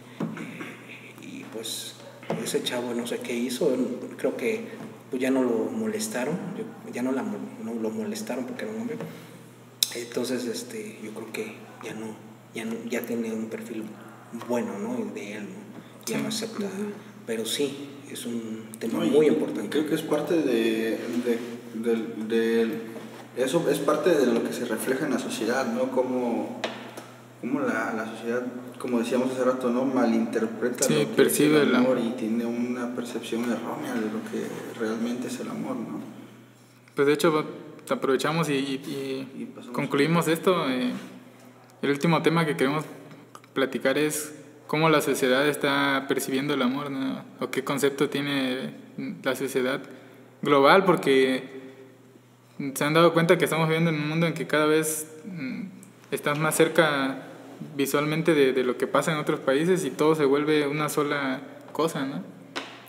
y pues ese chavo no sé qué hizo, creo que pues ya no lo molestaron, ya no, la, mo- no lo molestaron porque era un hombre, entonces este, yo creo que ya no, ya no, ya tiene un perfil bueno, ¿no? De él, ¿no? Ya no acepta, pero sí, es un tema No, muy importante. Creo que es parte de, de- del- del- eso es parte de lo que se refleja en la sociedad, ¿no? Como, como la, la sociedad, como decíamos hace rato, ¿no? Malinterpreta Sí, lo que percibe es el amor amor. y tiene una percepción errónea de lo que realmente es el amor, ¿no? Pues de hecho, aprovechamos y, y- y concluimos esto. eh, el último tema que queremos platicar es cómo la sociedad está percibiendo el amor. O qué concepto tiene la sociedad global, porque se han dado cuenta que estamos viviendo en un mundo en que cada vez mm, estás más cerca visualmente de, lo que pasa en otros países y todo se vuelve una sola cosa, ¿no?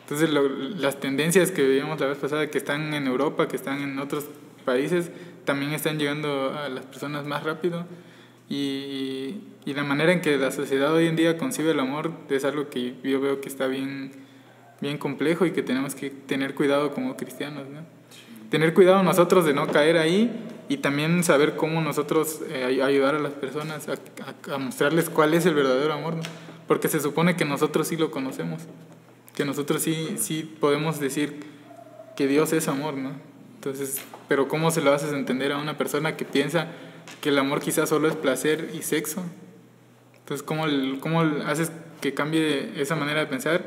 Entonces las tendencias que veíamos la vez pasada que están en Europa, que están en otros países, también están llegando a las personas más rápido y, y la manera en que la sociedad hoy en día concibe el amor es algo que yo veo que está bien, bien complejo y que tenemos que tener cuidado como cristianos, ¿no? Tener cuidado nosotros de no caer ahí y también saber cómo nosotros eh, ay- ayudar a las personas a, a- a mostrarles cuál es el verdadero amor, ¿no? Porque se supone que nosotros sí lo conocemos, que nosotros sí, sí podemos decir que Dios es amor, ¿no? Entonces, pero ¿cómo se lo haces entender a una persona que piensa que el amor quizás solo es placer y sexo? Entonces, ¿cómo, cómo haces que cambie esa manera de pensar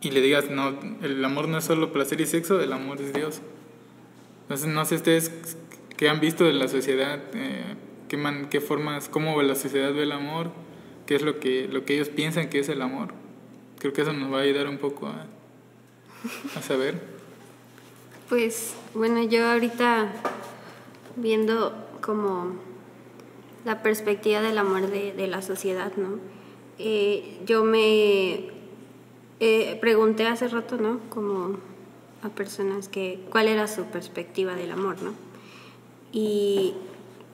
y le digas, no, el amor no es solo placer y sexo, el amor es Dios? Entonces, no sé ustedes qué han visto de la sociedad, eh, qué, man- qué formas, cómo la sociedad ve el amor, qué es lo que, lo que ellos piensan que es el amor. Creo que eso nos va a ayudar un poco a, a saber. Pues bueno, yo ahorita viendo como la perspectiva del amor de, de la sociedad, ¿no? Eh, yo me eh, pregunté hace rato, ¿no? Como a personas que cuál era su perspectiva del amor, ¿no? Y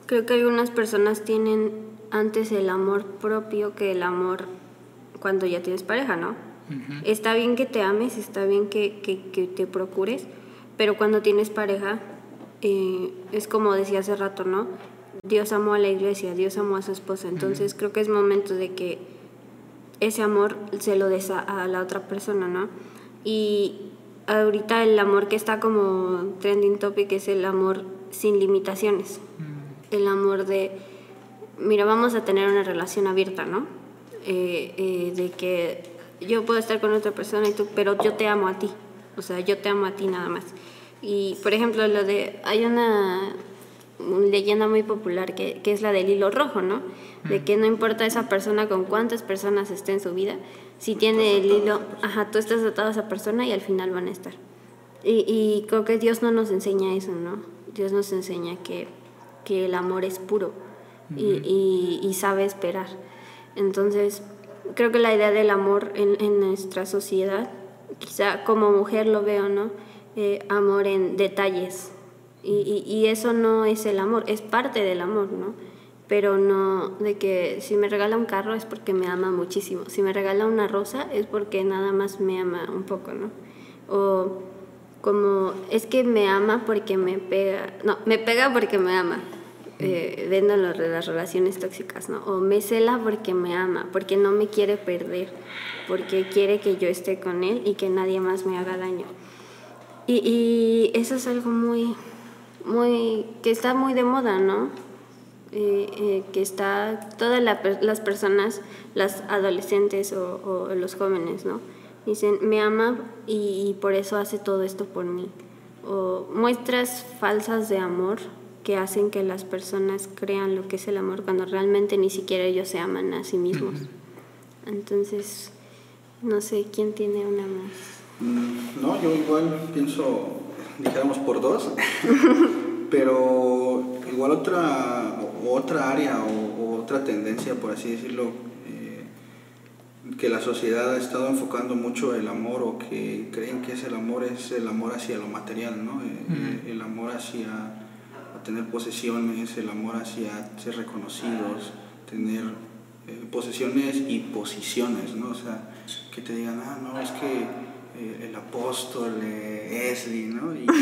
creo que algunas personas tienen antes el amor propio que el amor cuando ya tienes pareja, ¿no? Está bien que te ames, está bien que, que, que te procures, pero cuando tienes pareja, eh, es como decía hace rato, ¿no? Dios amó a la iglesia, Dios amó a su esposa, entonces creo que es momento de que ese amor se lo des a, a la otra persona, ¿no? Y ahorita el amor que está como trending topic es el amor sin limitaciones, el amor de, mira, vamos a tener una relación abierta, ¿no? Eh, eh, de que yo puedo estar con otra persona y tú, pero yo te amo a ti, o sea, yo te amo a ti nada más. Y, por ejemplo, lo de, hay una leyenda muy popular que, que es la del hilo rojo, ¿no? De que no importa esa persona con cuántas personas esté en su vida, si tiene el hilo, ajá, tú estás atado a esa persona y al final van a estar. Y, y creo que Dios no nos enseña eso, ¿no? Dios nos enseña que, que el amor es puro y, y, y sabe esperar. Entonces, creo que la idea del amor en, en nuestra sociedad, quizá como mujer lo veo, ¿no? Eh, amor en detalles. Y, y, y eso no es el amor, es parte del amor, ¿no? Pero no de que si me regala un carro es porque me ama muchísimo. Si me regala una rosa es porque nada más me ama un poco, ¿no? O como es que me ama porque me pega, no, me pega porque me ama, eh, viendo lo de las relaciones tóxicas, ¿no? O me cela porque me ama, porque no me quiere perder, porque quiere que yo esté con él y que nadie más me haga daño. Y, y eso es algo muy, muy, que está muy de moda, ¿no? Eh, eh, que está todas la las personas, las adolescentes o, o los jóvenes, ¿no? Dicen, me ama y, y por eso hace todo esto por mí. O muestras falsas de amor que hacen que las personas crean lo que es el amor cuando realmente ni siquiera ellos se aman a sí mismos. Entonces, no sé quién tiene una más. Mm, no, yo igual pienso, dijéramos por dos, pero igual otra, otra área o, otra tendencia, por así decirlo, eh, que la sociedad ha estado enfocando mucho el amor o que creen que es el amor, es el amor hacia lo material, ¿no? Eh, el amor hacia tener posesiones, el amor hacia ser reconocidos, tener eh, posesiones y posiciones, ¿no? O sea, que te digan, ah, no, es que eh, el apóstol eh, Esli, ¿no? Y no,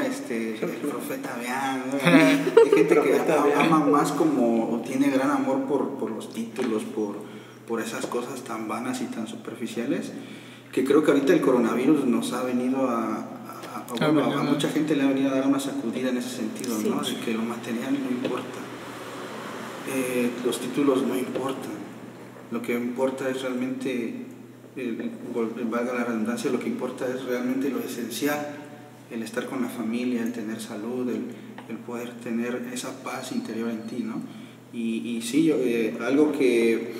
este, el profeta vean, Hay gente que ama más como, o tiene gran amor por, por los títulos, por, por esas cosas tan vanas y tan superficiales, que creo que ahorita el coronavirus nos ha venido a, a, mucha gente le ha venido a dar una sacudida en ese sentido, ¿no? De que lo material no importa. Eh, los títulos no importan. Lo que importa es realmente, valga la redundancia, lo que importa es realmente lo esencial, el estar con la familia, el tener salud, el, el poder tener esa paz interior en ti, ¿no? Y, y sí, yo, eh, algo que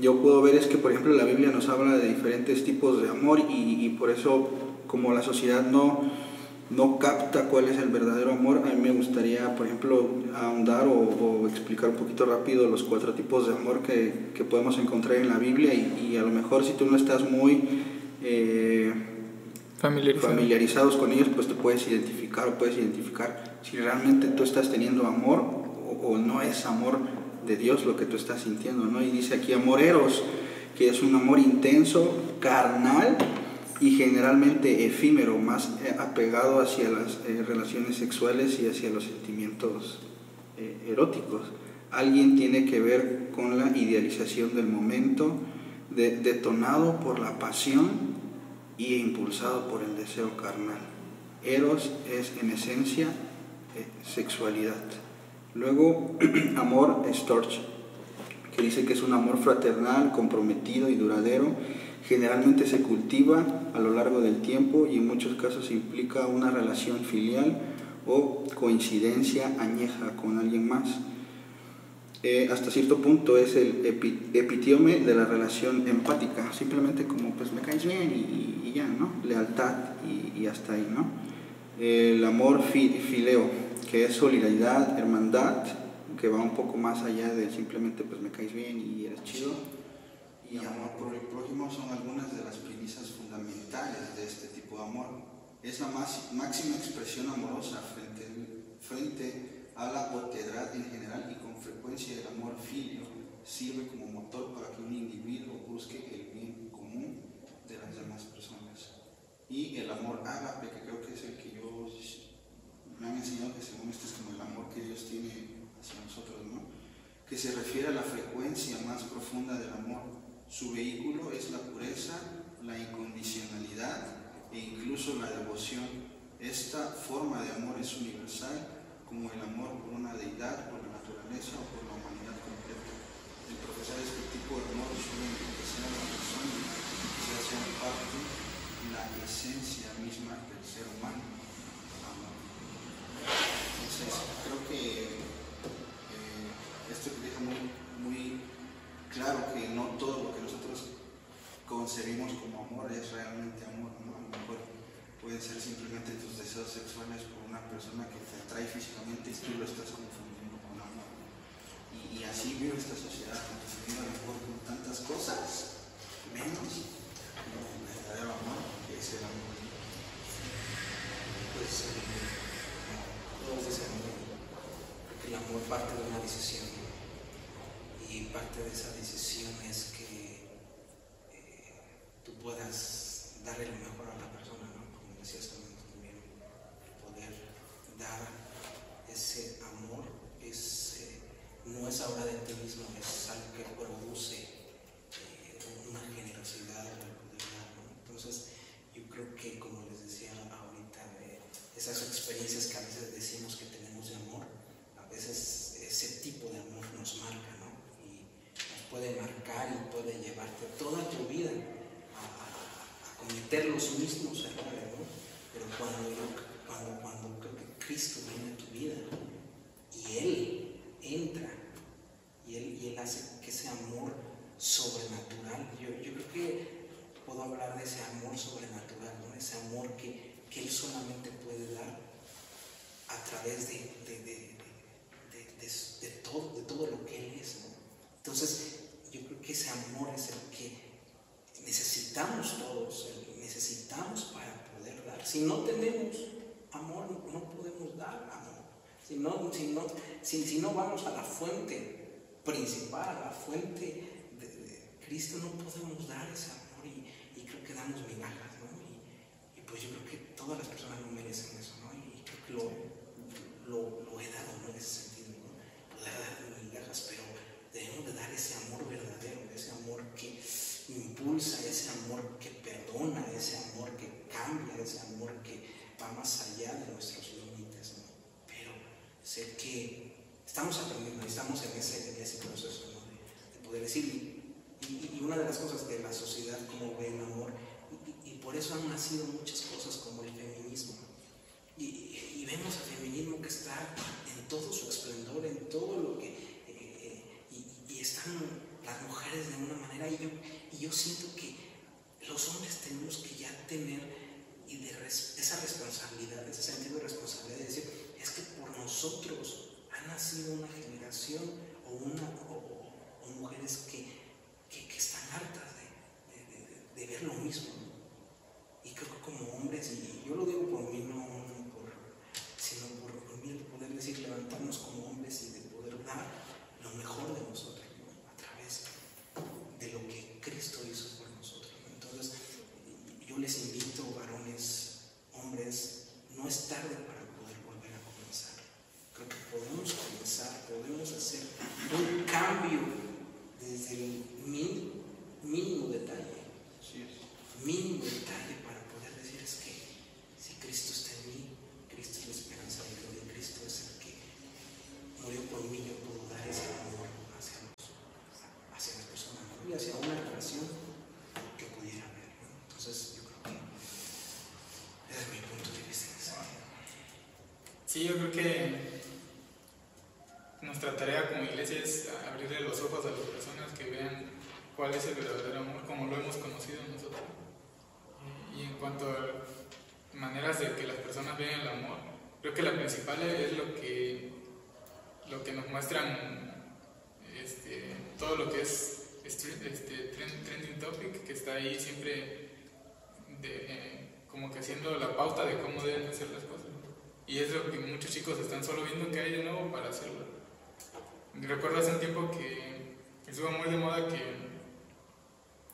yo puedo ver es que, por ejemplo, la Biblia nos habla de diferentes tipos de amor y, y por eso como la sociedad no, no capta cuál es el verdadero amor, a mí me gustaría, por ejemplo, ahondar o, explicar un poquito rápido los cuatro tipos de amor que, que podemos encontrar en la Biblia y, a lo mejor si tú no estás muy eh, familiarizados con ellos, pues te puedes identificar o puedes identificar si realmente tú estás teniendo amor o, o, no es amor de Dios lo que tú estás sintiendo, ¿no? Y dice aquí amoreros, que es un amor intenso, carnal, y generalmente efímero, más eh, apegado hacia las eh, relaciones sexuales y hacia los sentimientos eh, eróticos. Alguien tiene que ver con la idealización del momento, detonado por la pasión y impulsado por el deseo carnal. Eros es en esencia sexualidad. Luego, amor storch, que dice que es un amor fraternal, comprometido y duradero Generalmente se cultiva a lo largo del tiempo y en muchos casos implica una relación filial o coincidencia añeja con alguien más. Eh, hasta cierto punto es el epitiome de la relación empática, simplemente como pues me caes bien y, ya, ¿no? Lealtad y, hasta ahí, ¿no? El amor fileo, que es solidaridad, hermandad, que va un poco más allá de simplemente pues me caes bien y eres chido y amor por el prójimo son algunas de las premisas fundamentales de este tipo de amor. Es la más, máxima expresión amorosa frente, frente a la otedad en general y con frecuencia el amor filio sirve como motor para que un individuo busque el bien común de las demás personas. Y el amor ágape, que creo que es el que yo me han enseñado que según este es como el amor que Dios tiene hacia nosotros, ¿no? que se refiere a la frecuencia más profunda del amor su vehículo es la pureza, la incondicionalidad e incluso la devoción. Esta forma de amor es universal como el amor por una deidad, por la naturaleza o por la humanidad completa. El profesar este tipo de amor suele enriquecer a la persona y se hace parte la esencia misma del ser humano. Entonces, creo que eh, esto que deja muy, muy claro que no todo lo que nosotros concebimos como amor es realmente amor, ¿no? A lo mejor pueden ser simplemente tus deseos sexuales por una persona que te atrae físicamente y tú lo estás confundiendo con amor. Y, así vive esta sociedad, confundiendo a lo mejor con tantas cosas, menos el verdadero amor, que es el amor. Pues, eh, que el amor parte de una decisión y parte de esa decisión es que eh, tú puedas darle lo mejor a la persona, ¿no? Como decías también, poder dar ese amor, ese, no es ahora de ti mismo, es algo que produce eh, una generosidad, ¿no? Entonces, yo creo que, como les decía ahorita, eh, esas experiencias que a veces decimos que tenemos de amor, a veces ese tipo de amor nos marca puede marcar y puede llevarte toda tu vida a, cometer los mismos errores, ¿no? Pero cuando, cuando, cuando Cristo viene a tu vida y Él entra y Él, y él hace que ese amor sobrenatural, yo, yo, creo que puedo hablar de ese amor sobrenatural, ¿no? ese amor que, que Él solamente puede dar a través de, de, de, de, todo, de todo lo que Él es. ¿no? Entonces, yo creo que ese amor es el que necesitamos todos, necesitamos para poder dar. Si no tenemos amor, no podemos dar amor. Si no, si no, si, no vamos a la fuente principal, a la fuente de, Cristo, no podemos dar ese amor y, creo que damos migajas, ¿no? Y, pues yo creo que todas las personas no merecen eso, ¿no? Y creo que lo, lo, he dado, ¿no? En ese sentido, ¿no? Poder dar migajas, pero debemos de dar ese amor verdadero, amor que impulsa, ese amor que perdona, ese amor que cambia, ese amor que va más allá de nuestros límites. Pero sé que estamos aprendiendo, estamos en ese, proceso de, poder decir. Y, una de las cosas de la sociedad, como ve el amor, y, por eso han nacido muchas cosas como el feminismo. Y, vemos al feminismo que está en todo su esplendor, en todo lo que... Eh, eh, y, están las mujeres de una manera, y yo, y yo siento que los hombres tenemos que ya tener y de esa responsabilidad, ese sentido de responsabilidad, de decir, es que por nosotros ha nacido una generación o, mujeres que, que, están hartas de, de, ver lo mismo. Y creo que como hombres, y yo lo digo por mí, no, por, sino por, por mí, el poder decir, levantarnos como hombres y de poder dar lo mejor de nosotros a través de lo que Cristo hizo por nosotros. Entonces, yo les invito, varones, hombres, no es tarde para poder volver a comenzar. Creo que podemos comenzar, podemos hacer un cambio desde el mínimo detalle. Mínimo detalle para poder decir es que si Cristo está en mí, Cristo es la esperanza de gloria, Cristo es el que murió por mí, yo puedo dar ese amor hacia, los, hacia las personas y hacia una relación que pudiera haber. Entonces, Sí, yo creo que nuestra tarea como iglesia es abrirle los ojos a las personas que vean cuál es el verdadero amor como lo hemos conocido nosotros. Y en cuanto a maneras de que las personas vean el amor, creo que la principal es lo que, lo que nos muestran este, todo lo que es este, trending topic, que está ahí siempre eh, como que haciendo la pauta de cómo deben ser las cosas. Y es lo que muchos chicos están solo viendo que hay de nuevo para hacerlo. Recuerdo hace un tiempo que estuvo muy de moda que,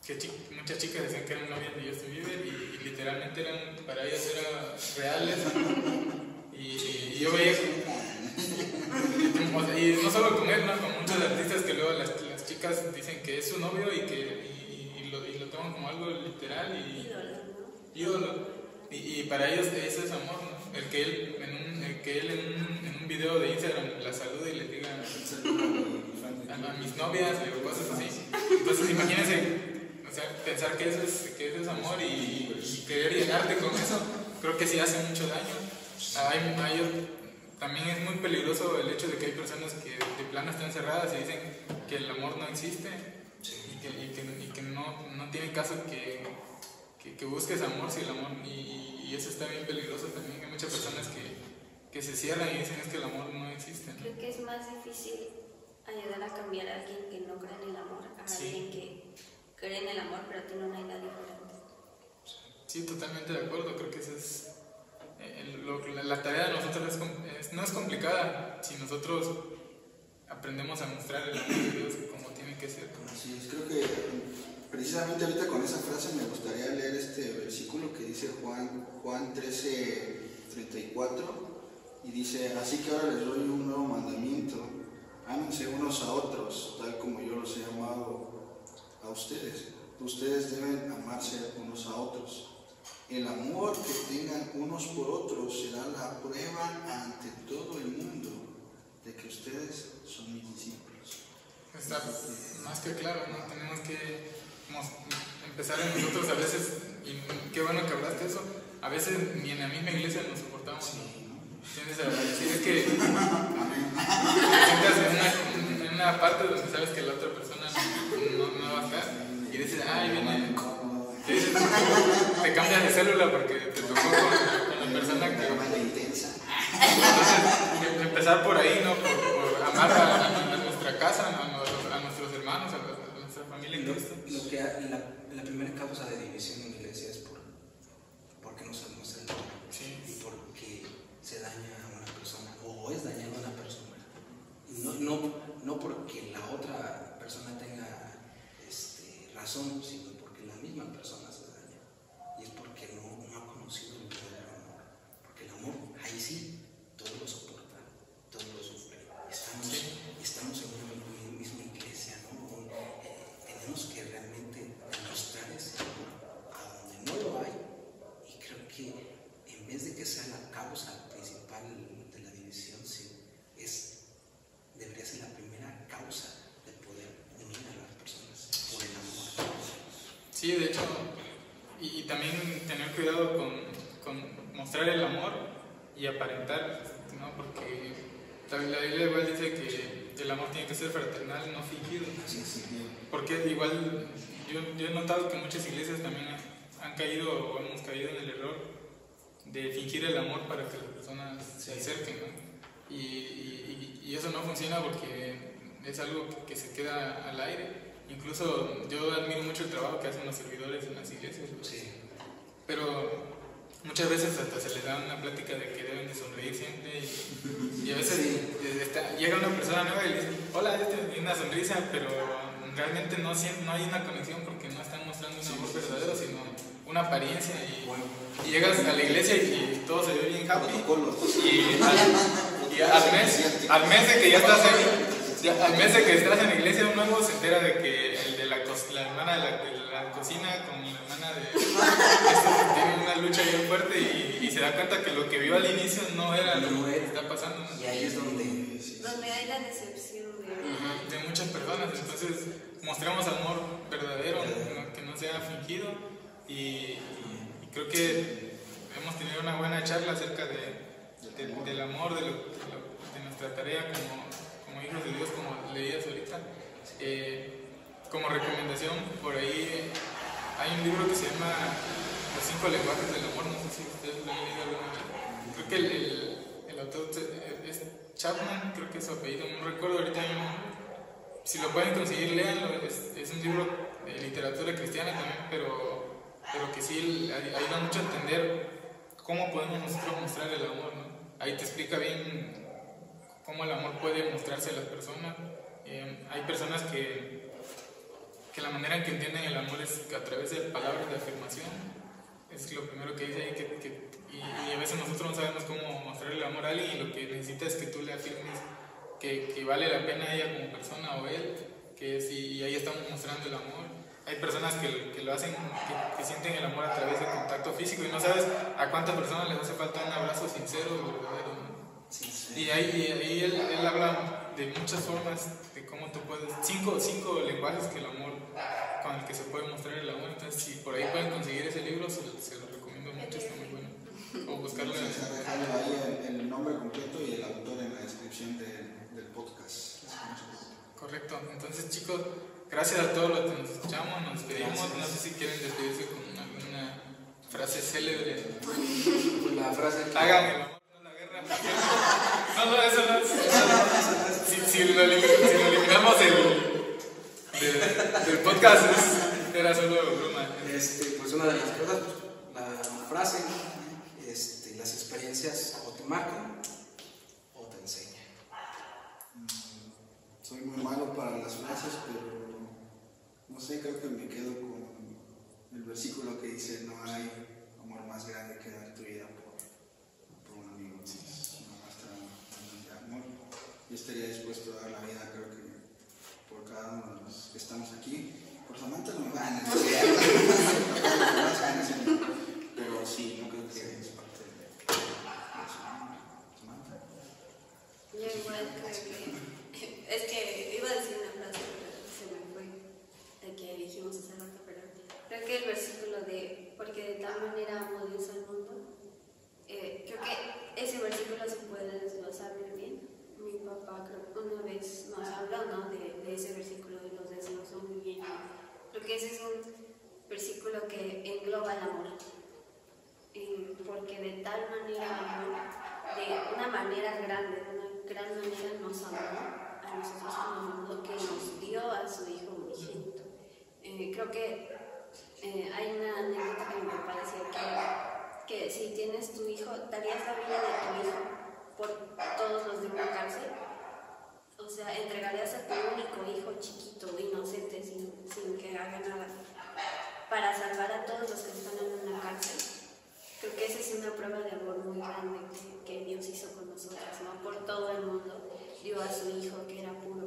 que muchas chicas decían que eran novias de Justin Bieber y, y, literalmente eran, para ellas eran reales. Y, yo veía y no solo con él, ¿no? con muchos artistas que luego las, las chicas dicen que es su novio y que y, lo, y lo toman como algo literal y ídolo. Y, para ellos eso es amor, ¿no? El que él en un, el que él en un, en un video de Instagram la salude y le diga a, mis novias o cosas así. Entonces imagínense, o sea, pensar que eso es, que eso es amor y, querer llenarte con eso, creo que sí hace mucho daño. Hay, hay, también es muy peligroso el hecho de que hay personas que de plano están cerradas y dicen que el amor no existe y que, y que, y que no, no tiene caso que que, que, busques amor, si el amor, y, y, eso está bien peligroso también. Hay muchas personas que, que se cierran y dicen es que el amor no existe. Creo que es más difícil ayudar a cambiar a alguien que no cree en el amor, a alguien que cree en el amor, pero tiene una idea diferente. Sí, totalmente de acuerdo. Creo que esa es. Eh, la, tarea de nosotros es, no es complicada si nosotros aprendemos a mostrar el amor de Dios como tiene que ser. Así es, creo que precisamente ahorita con esa frase me gustaría leer este versículo que dice Juan, Juan 13, 34 y dice, así que ahora les doy un nuevo mandamiento, ámense unos a otros, tal como yo los he amado a ustedes. Ustedes deben amarse unos a otros. El amor que tengan unos por otros será la prueba ante todo el mundo de que ustedes son mis discípulos. Está más que claro, ¿no? Tenemos que empezar en nosotros a veces, y qué bueno que hablaste eso, a veces ni en la misma iglesia nos soportamos. Tienes a decir, es que te sientas en una, en una parte donde sabes que la otra persona no, no va a estar y dices, ay, viene. Te, cambias de célula porque te tocó con, la persona que. Entonces, em- empezar por ahí, ¿no? Por, por amar a, a, nuestra casa, a, a, nuestros hermanos, a, nuestra familia en Cristo. Lo, que, la, la primera causa de división en la iglesia es por, porque no sabemos el amor Sí. y porque se daña a una persona o es dañado a una persona. No, no, no porque la otra persona tenga este, razón, sino porque la misma persona se daña. Y es porque no, no ha conocido el verdadero amor. Porque el amor, ahí sí, todo lo soporta, todo lo sufre. Estamos, estamos en una misma iglesia, ¿no? Un- eh, tenemos que realmente demostrar ese amor a donde no lo hay. Y creo que en vez de que sea la causa principal de la división, sí, es, debería ser la primera causa de poder unir a las personas por el amor. Sí, de hecho, y, y también tener cuidado con, con mostrar el amor y aparentar, ¿no? Porque la, Biblia igual dice que el amor tiene que ser fraternal, no fingido. Porque igual yo, yo he notado que muchas iglesias también han, han caído o hemos caído en el error de fingir el amor para que las personas se acerquen, ¿no? Y, y- y- y eso no funciona porque es algo que se queda al aire. Incluso yo admiro mucho el trabajo que hacen los servidores en las iglesias, ¿no? Sí. pero muchas veces hasta se les da una plática de que deben de sonreír siempre y, y a veces está- llega una persona nueva y le dice, hola, yo te- y una sonrisa, pero realmente no, no hay una conexión porque no están mostrando un amor verdadero, sino una apariencia y, y llegas a la iglesia y, y todo se ve bien happy. Y al, y al mes, al mes de que ya estás ahí, ya- al mes de que estás en la iglesia, un nuevo se entera de que el de la, co- la hermana de la, de la cocina con la hermana de esto tienen una lucha bien fuerte y, y se da cuenta que lo que vio al inicio no era lo No que está pasando. Y ahí es donde Donde hay la decepción de... De muchas personas. Entonces, mostramos amor verdadero, que no sea fingido. Y, y creo que hemos tenido una buena charla acerca de, de- del amor, de, lo- de lo- de nuestra tarea como, hijos de Dios, como leías ahorita. Eh, como recomendación, por ahí hay un libro que se llama Los cinco lenguajes del amor. No sé si ustedes lo han leído alguna vez. Creo que el, el- el autor es Chapman, creo que es su apellido, no recuerdo ahorita mismo. Si lo pueden conseguir, léanlo. Es, es un libro de literatura cristiana también, pero, pero que sí ay- ayuda mucho a entender cómo podemos nosotros mostrar el amor. ¿no? Ahí te explica bien cómo el amor puede mostrarse a las personas. Eh, hay personas que, que la manera en que entienden el amor es a través de palabras de afirmación. Es lo primero que dice y, y a veces nosotros no sabemos cómo mostrar el amor a alguien y lo que necesita es que tú le afirmes que, que vale la pena ella como persona o él, que si y ahí estamos mostrando el amor. Hay personas que, que lo hacen, que, sienten el amor a través de contacto físico y no sabes a cuántas personas les hace falta un abrazo sincero y verdadero. Y ahí, ahí él, él habla de muchas formas de cómo tú puedes, cinco, cinco lenguajes que el amor, con el que se puede mostrar el amor. Entonces, si por ahí pueden conseguir ese libro, se, se lo recomiendo mucho, está muy bueno. O buscarlo en ahí el, el nombre completo y el autor en la descripción del, del podcast. Correcto. Entonces, chicos, gracias a todos los que nos escuchamos, nos despedimos. No sé si quieren despedirse con alguna frase célebre. la frase que- no. No, eso no es. Si, si lo, elim- si lo eliminamos del, del, del podcast, es- era solo broma. Este, pues una de las cosas, pues, la frase, este, las experiencias o te marcan o te enseñan. Soy muy malo para las frases, pero no sé, creo que me quedo con el versículo que dice, no hay amor más grande que dar tu vida por, por un amigo. Entonces, no basta un amor. Yo estaría dispuesto a dar la vida, creo que por cada uno de los que estamos aquí. Por Samantha no me van a pero sí, no creo que es parte de. Samantha. Yo igual creo que... Es que iba a decir una frase, pero se me fue, de que dijimos hace rato, pero creo que el versículo de, porque de tal manera amó Dios al mundo, eh, creo que ese versículo se habló, ¿no? De, de ese versículo de los desnudos muy bien. Creo que ese es un versículo que engloba el amor. Y porque de tal manera, de una manera grande, de una gran manera nos amó a nosotros como mundo que nos dio a su Hijo unigénito. Eh, creo que eh, hay una anécdota que me parece que, que si tienes tu hijo, darías la vida de tu hijo por todos los de una cárcel. O sea, entregarías a tu único hijo chiquito, inocente, sin, sin que haga nada, para salvar a todos los que están en una cárcel. Creo que esa es una prueba de amor muy grande que, Dios hizo con nosotros, ¿no? Por todo el mundo dio a su hijo que era puro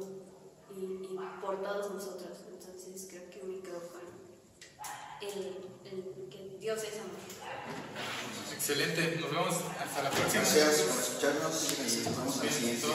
y, y por todos nosotros. Entonces creo que me quedo con el, el que Dios es amor. Excelente, nos vemos hasta la próxima. Gracias por escucharnos y nos vemos al siguiente.